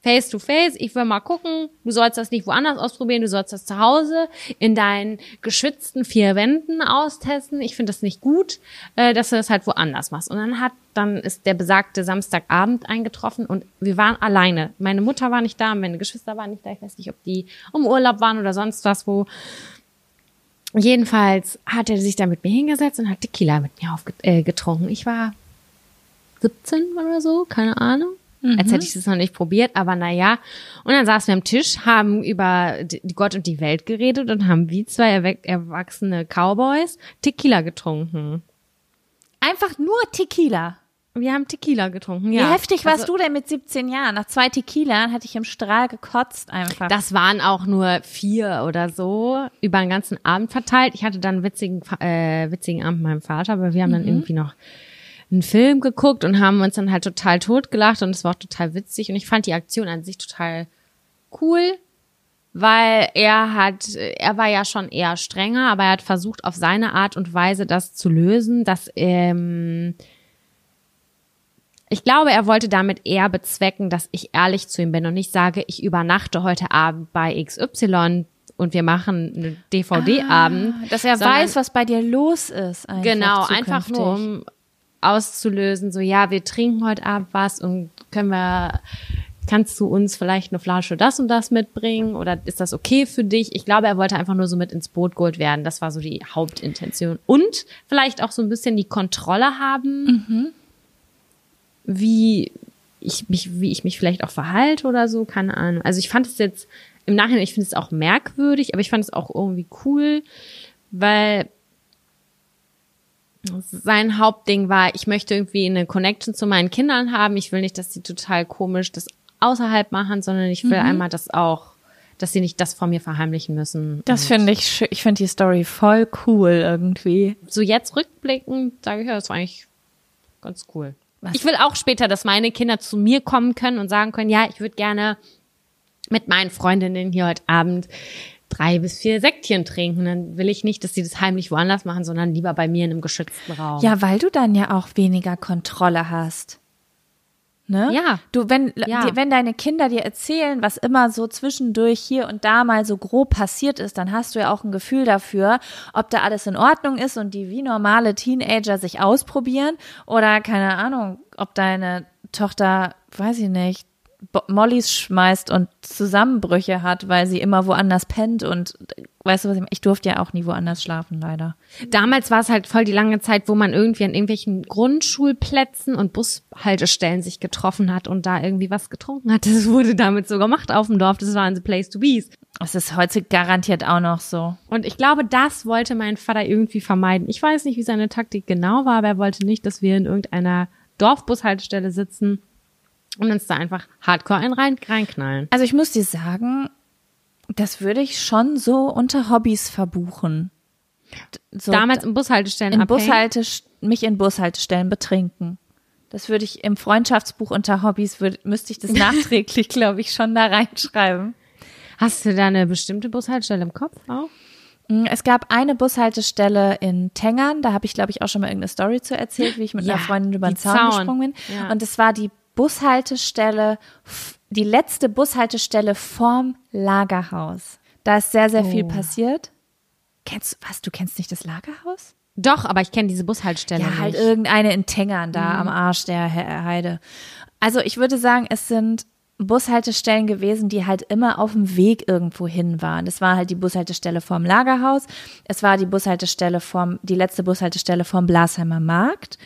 Face to face, ich will mal gucken, du sollst das nicht woanders ausprobieren, du sollst das zu Hause in deinen geschützten vier Wänden austesten. Ich finde das nicht gut, äh, dass du das halt woanders machst. Und dann hat, dann ist der besagte Samstagabend eingetroffen und wir waren alleine. Meine Mutter war nicht da, meine Geschwister waren nicht da, ich weiß nicht, ob die im Urlaub waren oder sonst was wo. Jedenfalls hat er sich da mit mir hingesetzt und hat Tequila mit mir aufgetrunken. Äh, ich war 17 oder so, keine Ahnung. Als hätte ich das noch nicht probiert, aber naja. Und dann saßen wir am Tisch, haben über Gott und die Welt geredet und haben wie zwei erwachsene Cowboys Tequila getrunken. Einfach nur Tequila. Wir haben Tequila getrunken, Wie ja. heftig warst Also, du denn mit 17 Jahren? Nach zwei Tequila hatte ich im Strahl gekotzt einfach. Das waren auch nur vier oder so, über den ganzen Abend verteilt. Ich hatte dann einen witzigen, äh, witzigen Abend mit meinem Vater, aber wir haben dann irgendwie noch einen Film geguckt und haben uns dann halt total totgelacht und es war auch total witzig und ich fand die Aktion an sich total cool. weil er hat, er war ja schon eher strenger, aber er hat versucht, auf seine Art und Weise das zu lösen, dass ähm, ich glaube, er wollte damit eher bezwecken, dass ich ehrlich zu ihm bin und nicht sage, ich übernachte heute Abend bei XY und wir machen einen DVD-Abend. Ah, dass er weiß, was bei dir los ist. Einfach Genau, zukünftig. einfach nur um auszulösen, so ja, wir trinken heute Abend was und können wir, kannst du uns vielleicht eine Flasche das und das mitbringen oder ist das okay für dich? Ich glaube, er wollte einfach nur so mit ins Boot geholt werden. Das war so die Hauptintention. Und vielleicht auch so ein bisschen die Kontrolle haben, wie ich mich, wie ich mich vielleicht auch verhalte oder so, keine Ahnung. Also ich fand es jetzt im Nachhinein, ich finde es auch merkwürdig, aber ich fand es auch irgendwie cool, weil sein Hauptding war, ich möchte irgendwie eine Connection zu meinen Kindern haben. Ich will nicht, dass sie total komisch das außerhalb machen, sondern ich will einmal das auch, dass sie nicht das vor mir verheimlichen müssen. Das finde ich schön. Ich finde die Story voll cool irgendwie. so jetzt rückblickend sage ich, ja, das war eigentlich ganz cool. Was? Ich will auch später, dass meine Kinder zu mir kommen können und sagen können, ja, ich würde gerne mit meinen Freundinnen hier heute Abend drei bis vier Säckchen trinken. Dann will ich nicht, dass sie das heimlich woanders machen, sondern lieber bei mir in einem geschützten Raum. Ja, weil du dann ja auch weniger Kontrolle hast. Ne? Ja. Du, wenn, Ja. die, wenn deine Kinder dir erzählen, was immer so zwischendurch hier und da mal so grob passiert ist, dann hast du ja auch ein Gefühl dafür, ob da alles in Ordnung ist und die wie normale Teenager sich ausprobieren oder keine Ahnung, ob deine Tochter, weiß ich nicht, Mollys schmeißt und Zusammenbrüche hat, weil sie immer woanders pennt und weißt du was ich meine? Ich durfte ja auch nie woanders schlafen, leider. Damals war es halt voll die lange Zeit, wo man irgendwie an irgendwelchen Grundschulplätzen und Bushaltestellen sich getroffen hat und da irgendwie was getrunken hat. Das wurde damit so gemacht auf dem Dorf. Das waren the place to be. Es ist heute garantiert auch noch so. Und ich glaube, das wollte mein Vater irgendwie vermeiden. Ich weiß nicht, wie seine Taktik genau war, aber er wollte nicht, dass wir in irgendeiner Dorfbushaltestelle sitzen und uns da einfach hardcore einen rein, reinknallen. Also ich muss dir sagen, das würde ich schon so unter Hobbys verbuchen. So Damals im Bushaltestellen in abhängen. Mich in Bushaltestellen betrinken. Das würde ich im Freundschaftsbuch unter Hobbys, würd, müsste ich das nachträglich, glaube ich, schon da reinschreiben. Hast du da eine bestimmte Bushaltestelle im Kopf auch? Mm, Es gab eine Bushaltestelle in Tengern, da habe ich, glaube ich, auch schon mal irgendeine Story zu erzählt, wie ich mit Ja, einer Freundin über den Zaun, Zaun. gesprungen bin. Ja. Und es war die Bushaltestelle, die letzte Bushaltestelle vorm Lagerhaus. Da ist sehr, sehr viel Oh. passiert. Kennst du, was, du kennst nicht das Lagerhaus? Doch, aber ich kenne diese Bushaltestelle Ja, halt nicht. irgendeine in Tengern da am Arsch der He- Heide. Also ich würde sagen, es sind Bushaltestellen gewesen, die halt immer auf dem Weg irgendwo hin waren. Das war halt die Bushaltestelle vorm Lagerhaus. Es war die Bushaltestelle vorm, die letzte Bushaltestelle vorm Blasheimer Markt.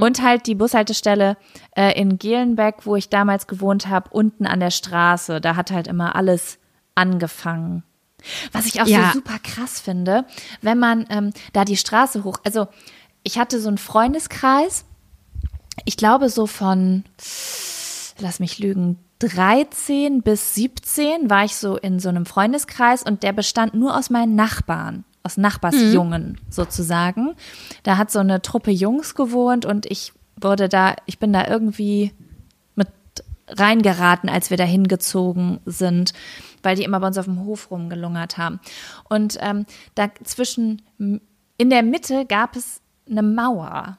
Und halt die Bushaltestelle äh, in Gelenbeck, wo ich damals gewohnt habe, unten an der Straße. Da hat halt immer alles angefangen. Was ich auch Ja. so super krass finde, wenn man ähm, da die Straße hoch, also ich hatte so einen Freundeskreis, ich glaube so von, lass mich lügen, 13 bis 17 war ich so in so einem Freundeskreis und der bestand nur aus meinen Nachbarn, aus Nachbarsjungen sozusagen. Da hat so eine Truppe Jungs gewohnt und ich wurde da, ich bin da irgendwie mit reingeraten, als wir da hingezogen sind, weil die immer bei uns auf dem Hof rumgelungert haben. Und ähm, da zwischen, in der Mitte gab es eine Mauer.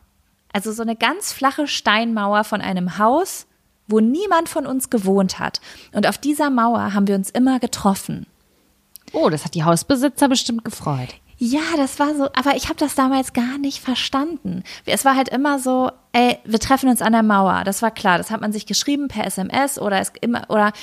Also so eine ganz flache Steinmauer von einem Haus, wo niemand von uns gewohnt hat. Und auf dieser Mauer haben wir uns immer getroffen. Oh, das hat die Hausbesitzer bestimmt gefreut. Ja, das war so, aber ich habe das damals gar nicht verstanden. Es war halt immer so, ey, wir treffen uns an der Mauer. Das war klar, das hat man sich geschrieben per SMS oder es immer oder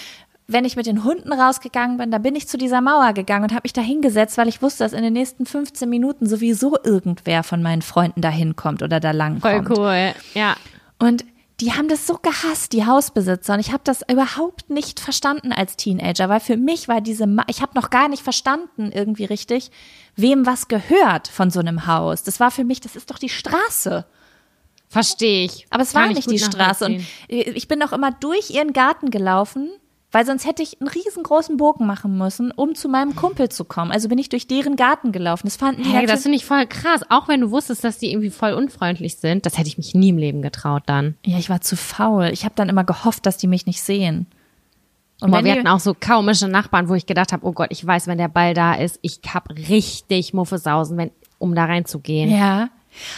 wenn ich mit den Hunden rausgegangen bin, dann bin ich zu dieser Mauer gegangen und habe mich da hingesetzt, weil ich wusste, dass in den nächsten 15 Minuten sowieso irgendwer von meinen Freunden da hinkommt oder da lang Voll cool. Ja. Und die haben das so gehasst, die Hausbesitzer. Und ich habe das überhaupt nicht verstanden als Teenager, weil für mich war diese, Ma ich habe noch gar nicht verstanden irgendwie richtig, wem was gehört von so einem Haus. Das war für mich, das ist doch die Straße. Verstehe ich. Aber es Kann war ich nicht die Straße. Und ich bin auch immer durch ihren Garten gelaufen, weil sonst hätte ich einen riesengroßen Bogen machen müssen, um zu meinem Kumpel zu kommen. Also bin ich durch deren Garten gelaufen. Das fanden die Hey, das finde ich voll krass. Auch wenn du wusstest, dass die irgendwie voll unfreundlich sind, das hätte ich mich nie im Leben getraut dann. Ja, ich war zu faul. Ich habe dann immer gehofft, dass die mich nicht sehen. Und Boah, wir hatten auch so komische Nachbarn, wo ich gedacht habe, oh Gott, ich weiß, wenn der Ball da ist, ich hab richtig Muffesausen, wenn, um da reinzugehen. ja.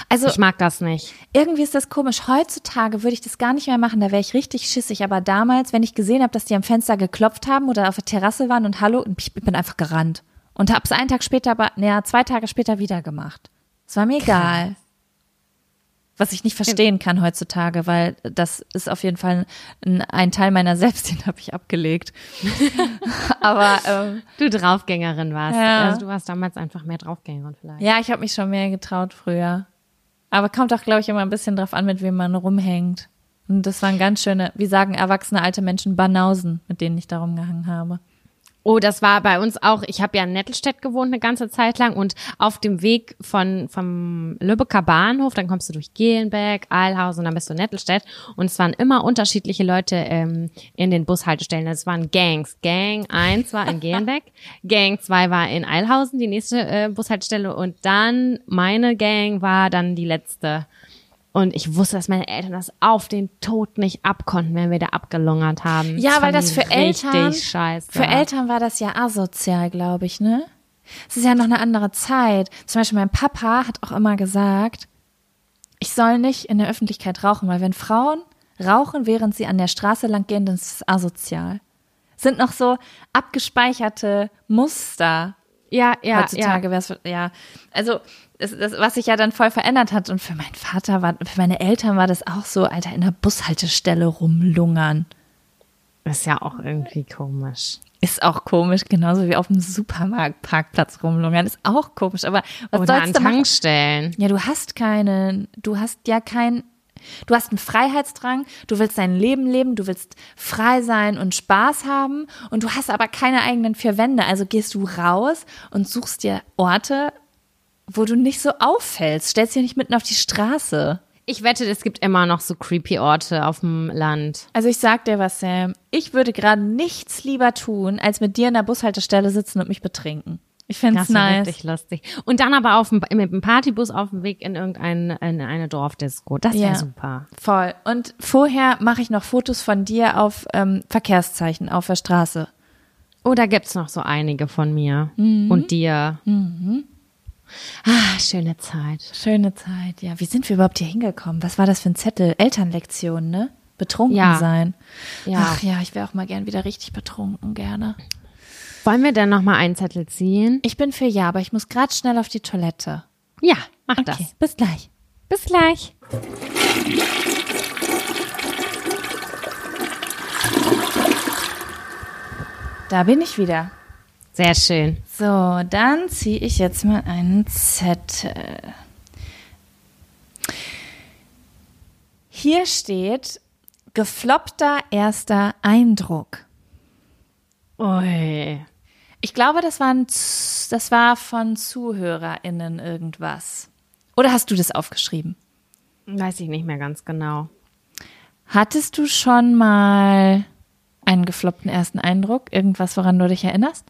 Also Ich mag das nicht. irgendwie ist das komisch. Heutzutage würde ich das gar nicht mehr machen, da wäre ich richtig schissig. Aber damals, wenn ich gesehen habe, dass die am Fenster geklopft haben oder auf der Terrasse waren und Hallo, ich bin einfach gerannt. Und hab's einen Tag später, aber, naja, zwei Tage später wieder gemacht. Es war mir egal. Was ich nicht verstehen kann heutzutage, weil das ist auf jeden Fall ein, ein Teil meiner selbst, den habe ich abgelegt. aber ähm, Du Draufgängerin warst. Ja. Also du warst damals einfach mehr Draufgängerin vielleicht. ja, ich habe mich schon mehr getraut früher. Aber kommt auch, glaube ich, immer ein bisschen drauf an, mit wem man rumhängt. Und das waren ganz schöne, wie sagen erwachsene alte Menschen, Banausen, mit denen ich da rumgehangen habe. Oh, das war bei uns auch. Ich habe ja in Nettelstedt gewohnt eine ganze Zeit lang und auf dem Weg von vom Lübecker Bahnhof, dann kommst du durch Gehlenbeck, Eilhausen, dann bist du in Nettelstedt und es waren immer unterschiedliche Leute ähm, in den Bushaltestellen. Es waren Gangs. Gang 1 war in Gehlenbeck, Gang 2 war in Eilhausen, die nächste äh, Bushaltestelle und dann meine Gang war dann die letzte. Und ich wusste, dass meine Eltern das auf den Tod nicht abkonnten, wenn wir da abgelungert haben. Ja, weil fanden das für Eltern, scheiße. für Eltern war das ja asozial, glaube ich, ne? Es ist ja noch eine andere Zeit. Zum Beispiel mein Papa hat auch immer gesagt, ich soll nicht in der Öffentlichkeit rauchen, weil wenn Frauen rauchen, während sie an der Straße lang gehen, dann ist es asozial. Sind noch so abgespeicherte Muster. Ja, ja, Heutzutage ja. wäre es, ja. Also, das, das, was sich ja dann voll verändert hat. Und für meinen Vater war, für meine Eltern war das auch so, Alter, in der Bushaltestelle rumlungern. Ist ja auch irgendwie komisch. Ist auch komisch, genauso wie auf dem Supermarktparkplatz rumlungern. Ist auch komisch, aber was Oder an sollst du machen? Tankstellen. Ja, du hast keinen, du hast ja kein, du hast einen Freiheitsdrang, du willst dein Leben leben, du willst frei sein und Spaß haben und du hast aber keine eigenen vier Wände. Also gehst du raus und suchst dir Orte, wo du nicht so auffällst. Stellst dich nicht mitten auf die Straße. Ich wette, es gibt immer noch so creepy Orte auf dem Land. Also ich sag dir was, Sam. Ich würde gerade nichts lieber tun, als mit dir in der Bushaltestelle sitzen und mich betrinken. Ich find's Das nice. richtig lustig. Und dann aber auf dem, mit dem Partybus auf dem Weg in irgendein, in eine Dorfdisco. Das wäre Ja. super. Voll. Und vorher mache ich noch Fotos von dir auf ähm, Verkehrszeichen auf der Straße. Oh, da gibt's noch so einige von mir Mhm. und dir. Ah, schöne Zeit. Schöne Zeit, ja. Wie sind wir überhaupt hier hingekommen? Was war das für ein Zettel? Elternlektion, ne? Betrunken Ja. sein. Ja. Ach ja, ich wäre auch mal gern wieder richtig betrunken, gerne. Wollen wir denn noch mal einen Zettel ziehen? Ich bin für ja, aber ich muss gerade schnell auf die Toilette. Ja, mach Okay, das. bis gleich. Bis gleich. Da bin ich wieder. Sehr schön. So, dann ziehe ich jetzt mal einen Zettel. Hier steht gefloppter erster Eindruck. Ui. Ich glaube, das war, ein, das war von ZuhörerInnen irgendwas. Oder hast du das aufgeschrieben? Weiß ich nicht mehr ganz genau. Hattest du schon mal einen gefloppten ersten Eindruck? Irgendwas, woran du dich erinnerst?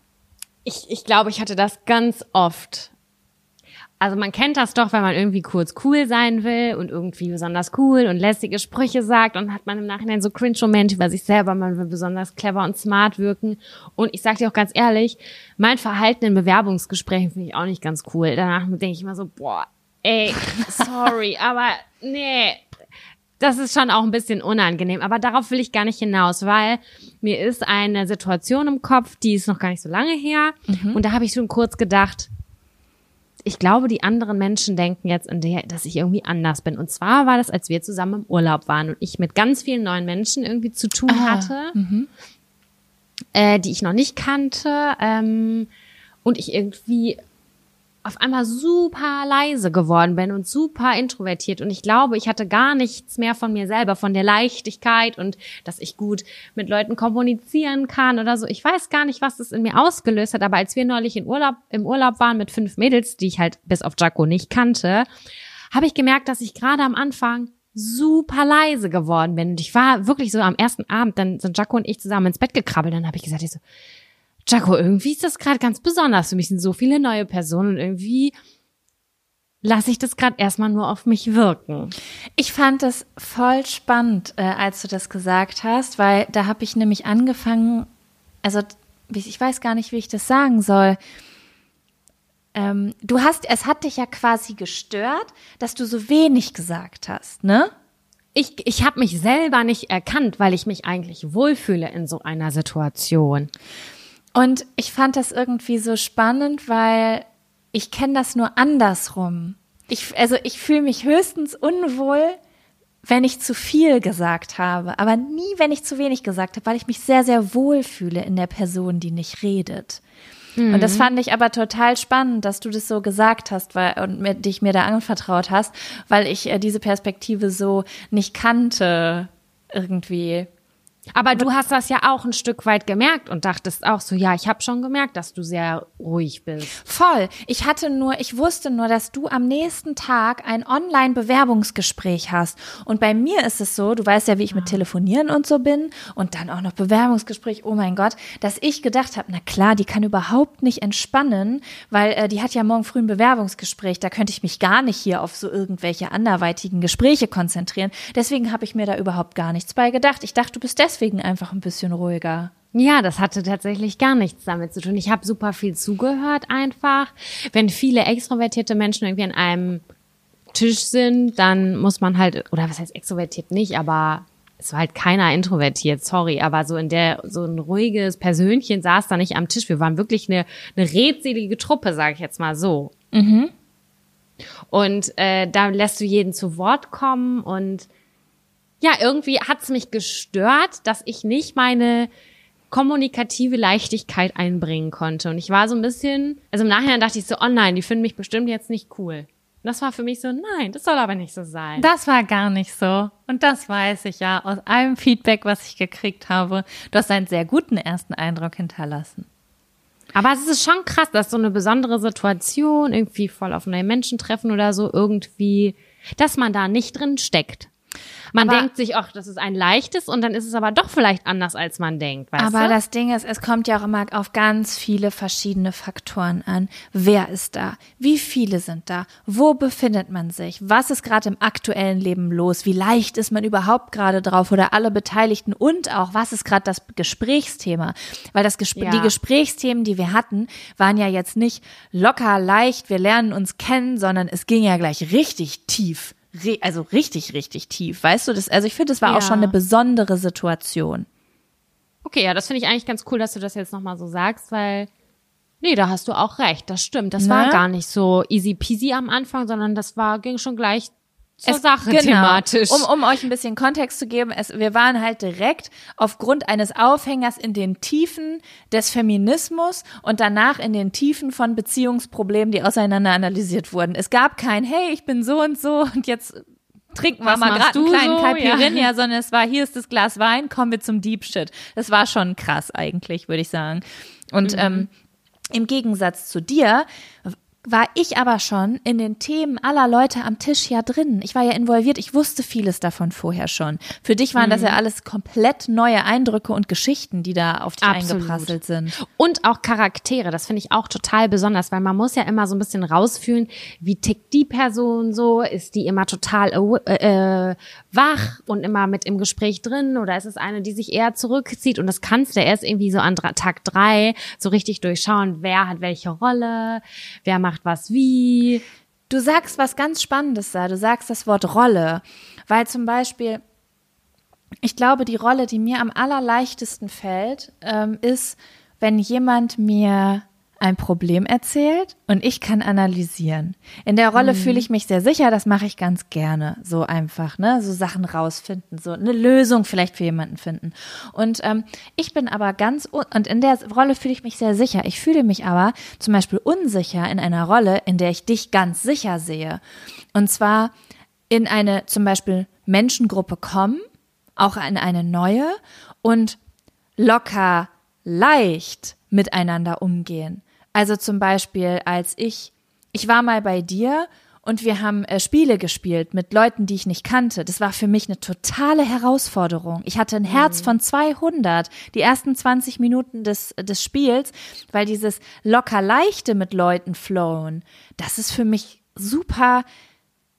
Ich, ich glaube, ich hatte das ganz oft. Also man kennt das doch, wenn man irgendwie kurz cool sein will und irgendwie besonders cool und lästige Sprüche sagt und hat man im Nachhinein so Cringe-Momente über sich selber, man will besonders clever und smart wirken. Und ich sag dir auch ganz ehrlich, mein Verhalten in Bewerbungsgesprächen finde ich auch nicht ganz cool. Danach denke ich immer so, boah, ey, sorry, aber nee, das ist schon auch ein bisschen unangenehm. Aber darauf will ich gar nicht hinaus, weil mir ist eine Situation im Kopf, die ist noch gar nicht so lange her. Und da habe ich schon kurz gedacht, ich glaube, die anderen Menschen denken jetzt, der, dass ich irgendwie anders bin. Und zwar war das, als wir zusammen im Urlaub waren und ich mit ganz vielen neuen Menschen irgendwie zu tun hatte, äh, die ich noch nicht kannte. Ähm, und ich irgendwie auf einmal super leise geworden bin und super introvertiert. Und ich glaube, ich hatte gar nichts mehr von mir selber, von der Leichtigkeit und dass ich gut mit Leuten kommunizieren kann oder so. Ich weiß gar nicht, was das in mir ausgelöst hat. Aber als wir neulich in Urlaub, im Urlaub waren mit fünf Mädels, die ich halt bis auf Jaco nicht kannte, habe ich gemerkt, dass ich gerade am Anfang super leise geworden bin. Und ich war wirklich so am ersten Abend, dann sind Jaco und ich zusammen ins Bett gekrabbelt. Dann habe ich gesagt, ich so, Jaco, irgendwie ist das gerade ganz besonders. Für mich sind so viele neue Personen und irgendwie lasse ich das gerade erstmal nur auf mich wirken. Ich fand das voll spannend, äh, als du das gesagt hast, weil da habe ich nämlich angefangen, also ich weiß gar nicht, wie ich das sagen soll. Ähm, du hast, es hat dich ja quasi gestört, dass du so wenig gesagt hast, ne? Ich, ich habe mich selber nicht erkannt, weil ich mich eigentlich wohlfühle in so einer Situation. Und ich fand das irgendwie so spannend, weil ich kenne das nur andersrum. Ich, also ich fühle mich höchstens unwohl, wenn ich zu viel gesagt habe, aber nie, wenn ich zu wenig gesagt habe, weil ich mich sehr, sehr wohl fühle in der Person, die nicht redet. Mhm. Und das mhm. fand ich aber total spannend, dass du das so gesagt hast weil, und mir, dich mir da anvertraut hast, weil ich äh, diese Perspektive so nicht kannte irgendwie. Aber du hast das ja auch ein Stück weit gemerkt und dachtest auch so, ja, ich habe schon gemerkt, dass du sehr ruhig bist. Voll. Ich hatte nur, ich wusste nur, dass du am nächsten Tag ein Online-Bewerbungsgespräch hast. Und bei mir ist es so, du weißt ja, wie ich mit Telefonieren und so bin und dann auch noch Bewerbungsgespräch, oh mein Gott, dass ich gedacht habe, na klar, die kann überhaupt nicht entspannen, weil äh, die hat ja morgen früh ein Bewerbungsgespräch, da könnte ich mich gar nicht hier auf so irgendwelche anderweitigen Gespräche konzentrieren. Deswegen habe ich mir da überhaupt gar nichts bei gedacht. Ich dachte, du bist deswegen deswegen einfach ein bisschen ruhiger. Ja, das hatte tatsächlich gar nichts damit zu tun. Ich habe super viel zugehört einfach. Wenn viele extrovertierte Menschen irgendwie an einem Tisch sind, dann muss man halt, oder was heißt extrovertiert nicht, aber es war halt keiner introvertiert, sorry, aber so in der, so ein ruhiges Persönchen saß da nicht am Tisch. Wir waren wirklich eine, eine redselige Truppe, sage ich jetzt mal so. Mhm. Und äh, da lässt du jeden zu Wort kommen und ja, irgendwie hat's mich gestört, dass ich nicht meine kommunikative Leichtigkeit einbringen konnte. Und ich war so ein bisschen, also im Nachhinein dachte ich so, oh nein, die finden mich bestimmt jetzt nicht cool. Und das war für mich so, nein, das soll aber nicht so sein. Das war gar nicht so. Und das weiß ich ja aus allem Feedback, was ich gekriegt habe. Du hast einen sehr guten ersten Eindruck hinterlassen. Aber es ist schon krass, dass so eine besondere Situation, irgendwie voll auf neue Menschen treffen oder so, irgendwie, dass man da nicht drin steckt. Man aber, denkt sich, ach, das ist ein leichtes und dann ist es aber doch vielleicht anders, als man denkt. Weißt aber du? das Ding ist, es kommt ja auch immer auf ganz viele verschiedene Faktoren an. Wer ist da? Wie viele sind da? Wo befindet man sich? Was ist gerade im aktuellen Leben los? Wie leicht ist man überhaupt gerade drauf oder alle Beteiligten? Und auch, was ist gerade das Gesprächsthema? Weil das Gespr ja. die Gesprächsthemen, die wir hatten, waren ja jetzt nicht locker, leicht, wir lernen uns kennen, sondern es ging ja gleich richtig tief also richtig, richtig tief. Weißt du, das, also ich finde, das war ja. auch schon eine besondere Situation. Okay, ja, das finde ich eigentlich ganz cool, dass du das jetzt nochmal so sagst, weil, nee, da hast du auch recht, das stimmt. Das ne? war gar nicht so easy peasy am Anfang, sondern das war, ging schon gleich zur es, Sache genau. thematisch. Um, um euch ein bisschen Kontext zu geben, es, wir waren halt direkt aufgrund eines Aufhängers in den Tiefen des Feminismus und danach in den Tiefen von Beziehungsproblemen, die auseinander analysiert wurden. Es gab kein, hey, ich bin so und so und jetzt trinken wir mal gerade einen kleinen so? Caipirinha, ja. sondern es war, hier ist das Glas Wein, kommen wir zum Deep Shit. Das war schon krass eigentlich, würde ich sagen. Und mhm. ähm, im Gegensatz zu dir war ich aber schon in den Themen aller Leute am Tisch ja drin. Ich war ja involviert, ich wusste vieles davon vorher schon. Für dich waren mhm. das ja alles komplett neue Eindrücke und Geschichten, die da auf dich Absolut. eingeprasselt sind. Und auch Charaktere, das finde ich auch total besonders, weil man muss ja immer so ein bisschen rausfühlen, wie tickt die Person so, ist die immer total äh, äh, wach und immer mit im Gespräch drin oder ist es eine, die sich eher zurückzieht und das kannst du erst irgendwie so an Tag drei so richtig durchschauen, wer hat welche Rolle, wer macht was wie. Du sagst was ganz Spannendes da, du sagst das Wort Rolle, weil zum Beispiel ich glaube, die Rolle, die mir am allerleichtesten fällt, ähm, ist, wenn jemand mir ein Problem erzählt und ich kann analysieren. In der Rolle mhm. fühle ich mich sehr sicher, das mache ich ganz gerne, so einfach, ne, so Sachen rausfinden, so eine Lösung vielleicht für jemanden finden. Und ähm, ich bin aber ganz und in der Rolle fühle ich mich sehr sicher. Ich fühle mich aber zum Beispiel unsicher in einer Rolle, in der ich dich ganz sicher sehe. Und zwar in eine zum Beispiel Menschengruppe kommen, auch in eine neue und locker leicht miteinander umgehen. Also zum Beispiel, als ich, ich war mal bei dir und wir haben äh, Spiele gespielt mit Leuten, die ich nicht kannte. Das war für mich eine totale Herausforderung. Ich hatte ein Herz mhm. von 200 die ersten 20 Minuten des, des Spiels, weil dieses locker leichte mit Leuten flowen, das ist für mich super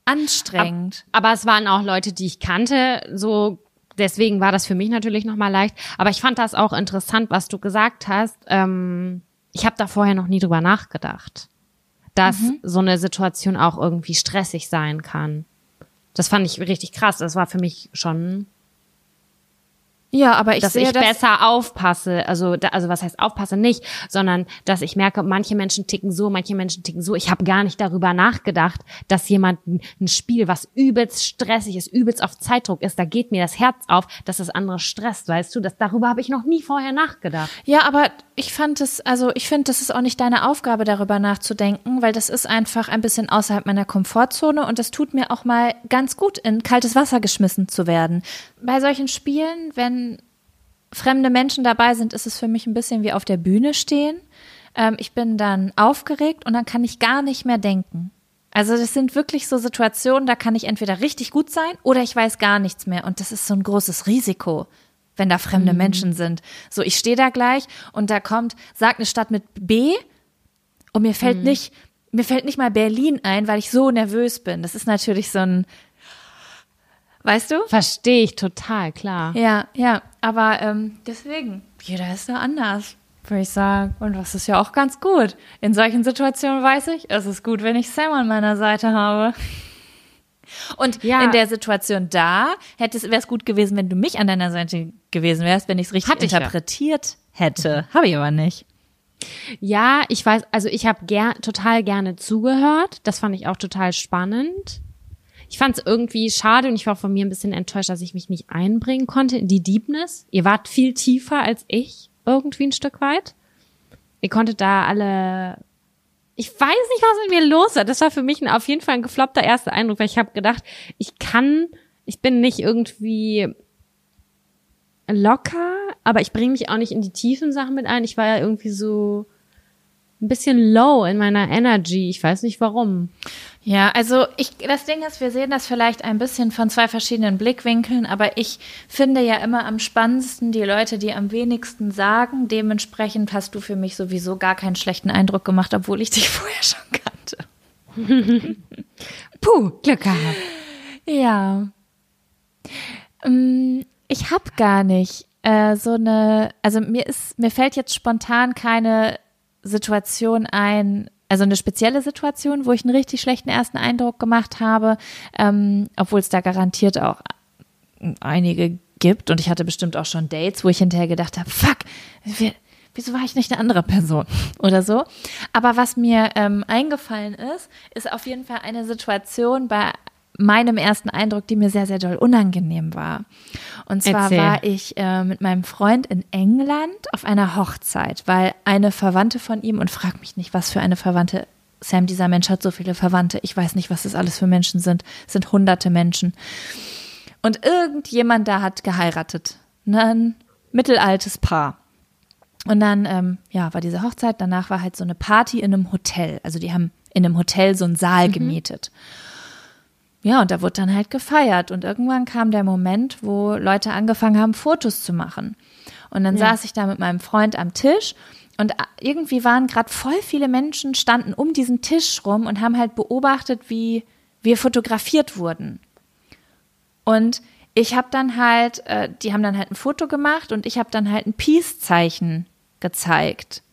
anstrengend. Aber, aber es waren auch Leute, die ich kannte, so deswegen war das für mich natürlich nochmal leicht. Aber ich fand das auch interessant, was du gesagt hast. Ähm, ich habe da vorher noch nie drüber nachgedacht, dass Mhm. so eine Situation auch irgendwie stressig sein kann. Das fand ich richtig krass. Das war für mich schon Ja, aber ich dass sehe ich das. besser aufpasse. Also, da, also was heißt aufpasse nicht, sondern dass ich merke, manche Menschen ticken so, manche Menschen ticken so. Ich habe gar nicht darüber nachgedacht, dass jemand ein, Spiel, was übelst stressig ist, übelst auf Zeitdruck ist, da geht mir das Herz auf, dass das andere stresst, weißt du? Das, darüber habe ich noch nie vorher nachgedacht. Ja, aber ich fand es, also ich finde, das ist auch nicht deine Aufgabe, darüber nachzudenken, weil das ist einfach ein bisschen außerhalb meiner Komfortzone und das tut mir auch mal ganz gut, in kaltes Wasser geschmissen zu werden. Bei solchen Spielen, wenn fremde Menschen dabei sind, ist es für mich ein bisschen wie auf der Bühne stehen. Ähm, ich bin dann aufgeregt und dann kann ich gar nicht mehr denken. Also das sind wirklich so Situationen, da kann ich entweder richtig gut sein oder ich weiß gar nichts mehr. Und das ist so ein großes Risiko, wenn da fremde Menschen sind. So, ich stehe da gleich und da kommt, sagt eine Stadt mit B und mir fällt nicht, mir fällt nicht mal Berlin ein, weil ich so nervös bin. Das ist natürlich so ein, weißt du? Verstehe ich total, klar. Ja, ja, aber ähm, deswegen, jeder ist da anders, würde ich sagen. Und das ist ja auch ganz gut. In solchen Situationen weiß ich, es ist gut, wenn ich Sam an meiner Seite habe. Und Ja. in der Situation da wäre es gut gewesen, wenn du mich an deiner Seite gewesen wärst, wenn ich es richtig Hatte ich ja. interpretiert hätte. Habe ich aber nicht. Ja, ich weiß, also ich habe ger total gerne zugehört. Das fand ich auch total spannend. Ich fand es irgendwie schade und ich war von mir ein bisschen enttäuscht, dass ich mich nicht einbringen konnte in die Deepness. Ihr wart viel tiefer als ich, irgendwie ein Stück weit. Ihr konntet da alle. Ich weiß nicht, was mit mir los war. Das war für mich ein, auf jeden Fall ein gefloppter erster Eindruck, weil ich habe gedacht, ich kann, ich bin nicht irgendwie locker, aber ich bringe mich auch nicht in die tiefen Sachen mit ein. Ich war ja irgendwie so ein bisschen low in meiner Energy. Ich weiß nicht warum. Ja, also ich, das Ding ist, wir sehen das vielleicht ein bisschen von zwei verschiedenen Blickwinkeln, aber ich finde ja immer am spannendsten die Leute, die am wenigsten sagen. Dementsprechend hast du für mich sowieso gar keinen schlechten Eindruck gemacht, obwohl ich dich vorher schon kannte. Puh, Glück gehabt. Ja. Ähm, Ich habe gar nicht äh, so eine, also mir ist, mir fällt jetzt spontan keine Situation ein, also eine spezielle Situation, wo ich einen richtig schlechten ersten Eindruck gemacht habe, ähm, obwohl es da garantiert auch einige gibt und ich hatte bestimmt auch schon Dates, wo ich hinterher gedacht habe, fuck, wieso war ich nicht eine andere Person oder so. Aber was mir ähm, eingefallen ist, ist auf jeden Fall eine Situation bei meinem ersten Eindruck, die mir sehr, sehr doll unangenehm war. Und zwar Erzähl. war ich äh, mit meinem Freund in England auf einer Hochzeit, weil eine Verwandte von ihm, und frag mich nicht, was für eine Verwandte, Sam, dieser Mensch hat so viele Verwandte, ich weiß nicht, was das alles für Menschen sind, es sind hunderte Menschen. Und irgendjemand da hat geheiratet. Ne, Ein mittelaltes Paar. Und dann, ähm, ja, war diese Hochzeit. Danach war halt so eine Party in einem Hotel. Also die haben in einem Hotel so einen Saal gemietet. Ja, und da wurde dann halt gefeiert. Und irgendwann kam der Moment, wo Leute angefangen haben, Fotos zu machen. Und dann saß ich da mit meinem Freund am Tisch und irgendwie waren gerade voll viele Menschen, standen um diesen Tisch rum und haben halt beobachtet, wie wir fotografiert wurden. Und ich habe dann halt, äh, die haben dann halt ein Foto gemacht und ich habe dann halt ein Peace-Zeichen gezeigt.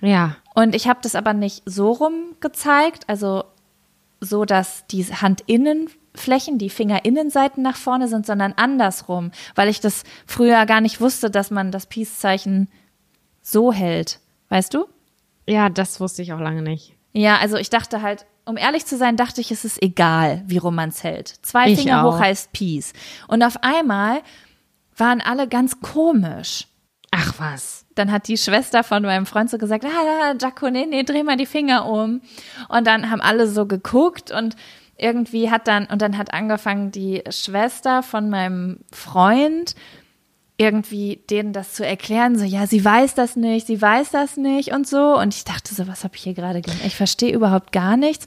Ja. Und ich habe das aber nicht so rum gezeigt, also so, dass die Handinnenflächen, die Fingerinnenseiten nach vorne sind, sondern andersrum, weil ich das früher gar nicht wusste, dass man das Peace-Zeichen so hält. Weißt du? Ja, das wusste ich auch lange nicht. Ja, also ich dachte halt, um ehrlich zu sein, dachte ich, es ist egal, wie rum man es hält. Zwei Ich Finger auch. hoch heißt Peace. Und auf einmal waren alle ganz komisch. Ach was. Dann hat die Schwester von meinem Freund so gesagt, ah, Jaco, nee, nee, dreh mal die Finger um. Und dann haben alle so geguckt und irgendwie hat dann, und dann hat angefangen die Schwester von meinem Freund irgendwie denen das zu erklären, so, ja, sie weiß das nicht, sie weiß das nicht und so. Und ich dachte so, was habe ich hier gerade gemacht? Ich verstehe überhaupt gar nichts.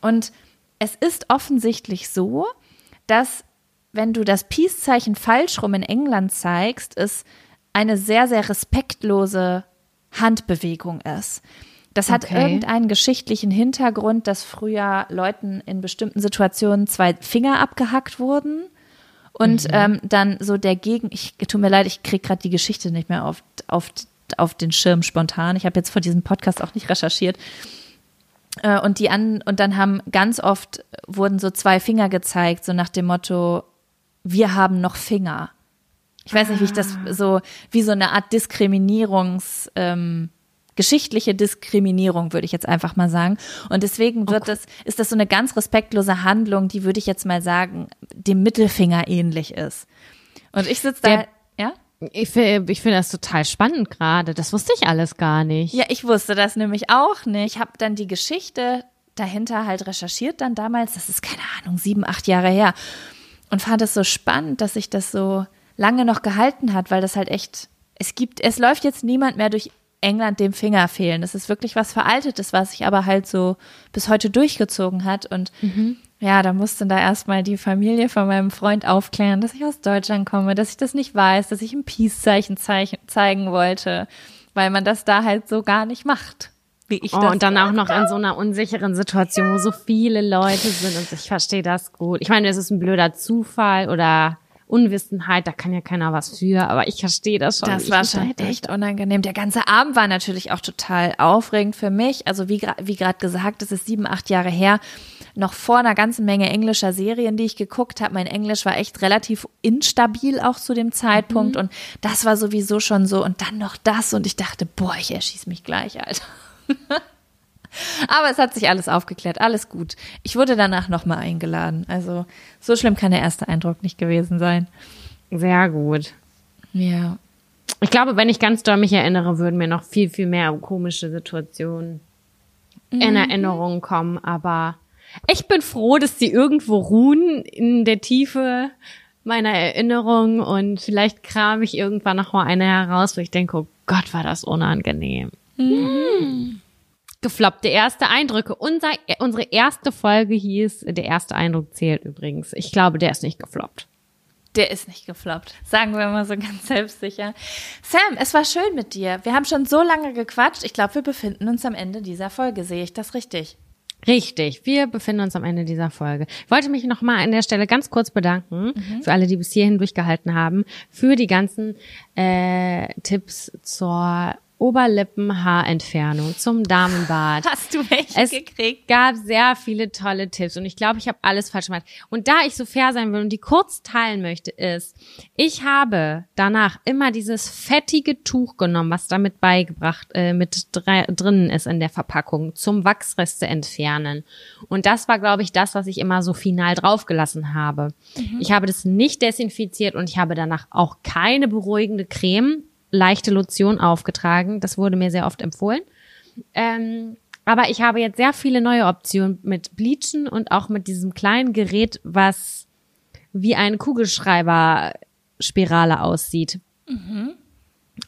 Und es ist offensichtlich so, dass wenn du das Peace-Zeichen falsch rum in England zeigst, es eine sehr, sehr respektlose Handbewegung ist. Das hat Okay. irgendeinen geschichtlichen Hintergrund, dass früher Leuten in bestimmten Situationen zwei Finger abgehackt wurden Und ähm, dann so der Gegen, ich tut mir leid, ich krieg gerade die Geschichte nicht mehr auf, auf, auf den Schirm spontan. Ich habe jetzt vor diesem Podcast auch nicht recherchiert. Äh, und die an, und dann haben ganz oft wurden so zwei Finger gezeigt, so nach dem Motto, wir haben noch Finger. Ich weiß nicht, wie ich das so, wie so eine Art Diskriminierungs, ähm, geschichtliche Diskriminierung, würde ich jetzt einfach mal sagen. Und deswegen wird das, ist das so eine ganz respektlose Handlung, die würde ich jetzt mal sagen, dem Mittelfinger ähnlich ist. Und ich sitze da, Der- ja? Ich, ich finde das total spannend gerade. Das wusste ich alles gar nicht. Ja, ich wusste das nämlich auch nicht. Ich habe dann die Geschichte dahinter halt recherchiert dann damals. Das ist keine Ahnung, sieben, acht Jahre her. Und fand es so spannend, dass sich das so lange noch gehalten hat, weil das halt echt, es gibt, es läuft jetzt niemand mehr durch England dem Finger fehlen. Das ist wirklich was Veraltetes, was sich aber halt so bis heute durchgezogen hat. Und ja, da musste da erstmal die Familie von meinem Freund aufklären, dass ich aus Deutschland komme, dass ich das nicht weiß, dass ich ein Peace-Zeichen zeich- zeigen wollte, weil man das da halt so gar nicht macht. Wie ich Oh, das und dann auch noch in so einer unsicheren Situation, wo so viele Leute sind und ich verstehe das gut. Ich meine, es ist ein blöder Zufall oder Unwissenheit, da kann ja keiner was für, aber ich verstehe das schon. Das Ich war schon echt unangenehm. Der ganze Abend war natürlich auch total aufregend für mich. Also wie, wie gerade gesagt, es ist sieben, acht Jahre her. Noch vor einer ganzen Menge englischer Serien, die ich geguckt habe. Mein Englisch war echt relativ instabil auch zu dem Zeitpunkt. Und das war sowieso schon so. Und dann noch das. Und ich dachte, boah, ich erschieß mich gleich, Alter. Aber es hat sich alles aufgeklärt, alles gut. Ich wurde danach nochmal eingeladen. Also so schlimm kann der erste Eindruck nicht gewesen sein. Sehr gut. Ja. Ich glaube, wenn ich ganz doll mich erinnere, würden mir noch viel, viel mehr komische Situationen in Erinnerung kommen. Aber ich bin froh, dass sie irgendwo ruhen in der Tiefe meiner Erinnerung und vielleicht kram ich irgendwann noch mal eine heraus, wo ich denke, oh Gott, war das unangenehm. Hm. Gefloppte erste Eindrücke. Unser, unsere erste Folge hieß, der erste Eindruck zählt übrigens. Ich glaube, der ist nicht gefloppt. Der ist nicht gefloppt. Sagen wir mal so ganz selbstsicher. Sam, es war schön mit dir. Wir haben schon so lange gequatscht. Ich glaube, wir befinden uns am Ende dieser Folge. Sehe ich das richtig? Richtig, wir befinden uns am Ende dieser Folge. Ich wollte mich noch mal an der Stelle ganz kurz bedanken für alle, die bis hierhin durchgehalten haben, für die ganzen äh, Tipps zur Oberlippenhaarentfernung, zum Damenbart. Hast du welche Es gekriegt? gab sehr viele tolle Tipps und ich glaube, ich habe alles falsch gemacht. Und da ich so fair sein will und die kurz teilen möchte, ist, ich habe danach immer dieses fettige Tuch genommen, was damit beigebracht, äh, mit drei, drinnen ist in der Verpackung, zum Wachsreste entfernen. Und das war, glaube ich, das, was ich immer so final draufgelassen habe. Ich habe das nicht desinfiziert und ich habe danach auch keine beruhigende Creme, leichte Lotion aufgetragen. Das wurde mir sehr oft empfohlen. Ähm, aber ich habe jetzt sehr viele neue Optionen mit Bleachen und auch mit diesem kleinen Gerät, was wie ein Kugelschreiber-Spirale aussieht.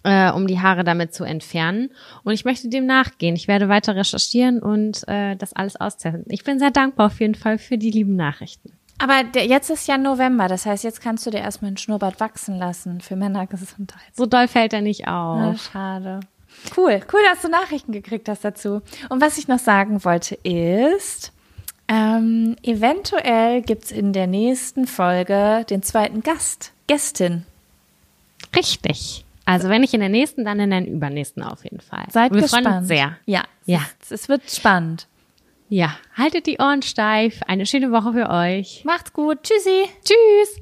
Äh, um die Haare damit zu entfernen. Und ich möchte dem nachgehen. Ich werde weiter recherchieren und äh, das alles austesten. Ich bin sehr dankbar auf jeden Fall für die lieben Nachrichten. Aber der, jetzt ist ja November. Das heißt, jetzt kannst du dir erstmal einen Schnurrbart wachsen lassen. Für Männer Gesundheit. So doll fällt er nicht auf. schade. Cool, cool, dass du Nachrichten gekriegt hast dazu. Und was ich noch sagen wollte ist, ähm, eventuell gibt's in der nächsten Folge den zweiten Gast, Gästin. Richtig. Also wenn nicht in der nächsten, dann in der übernächsten auf jeden Fall. Seid Wir gespannt. freuen uns sehr. Ja, Ja. Es, es wird spannend. Ja, haltet die Ohren steif. Eine schöne Woche für euch. Macht's gut. Tschüssi. Tschüss.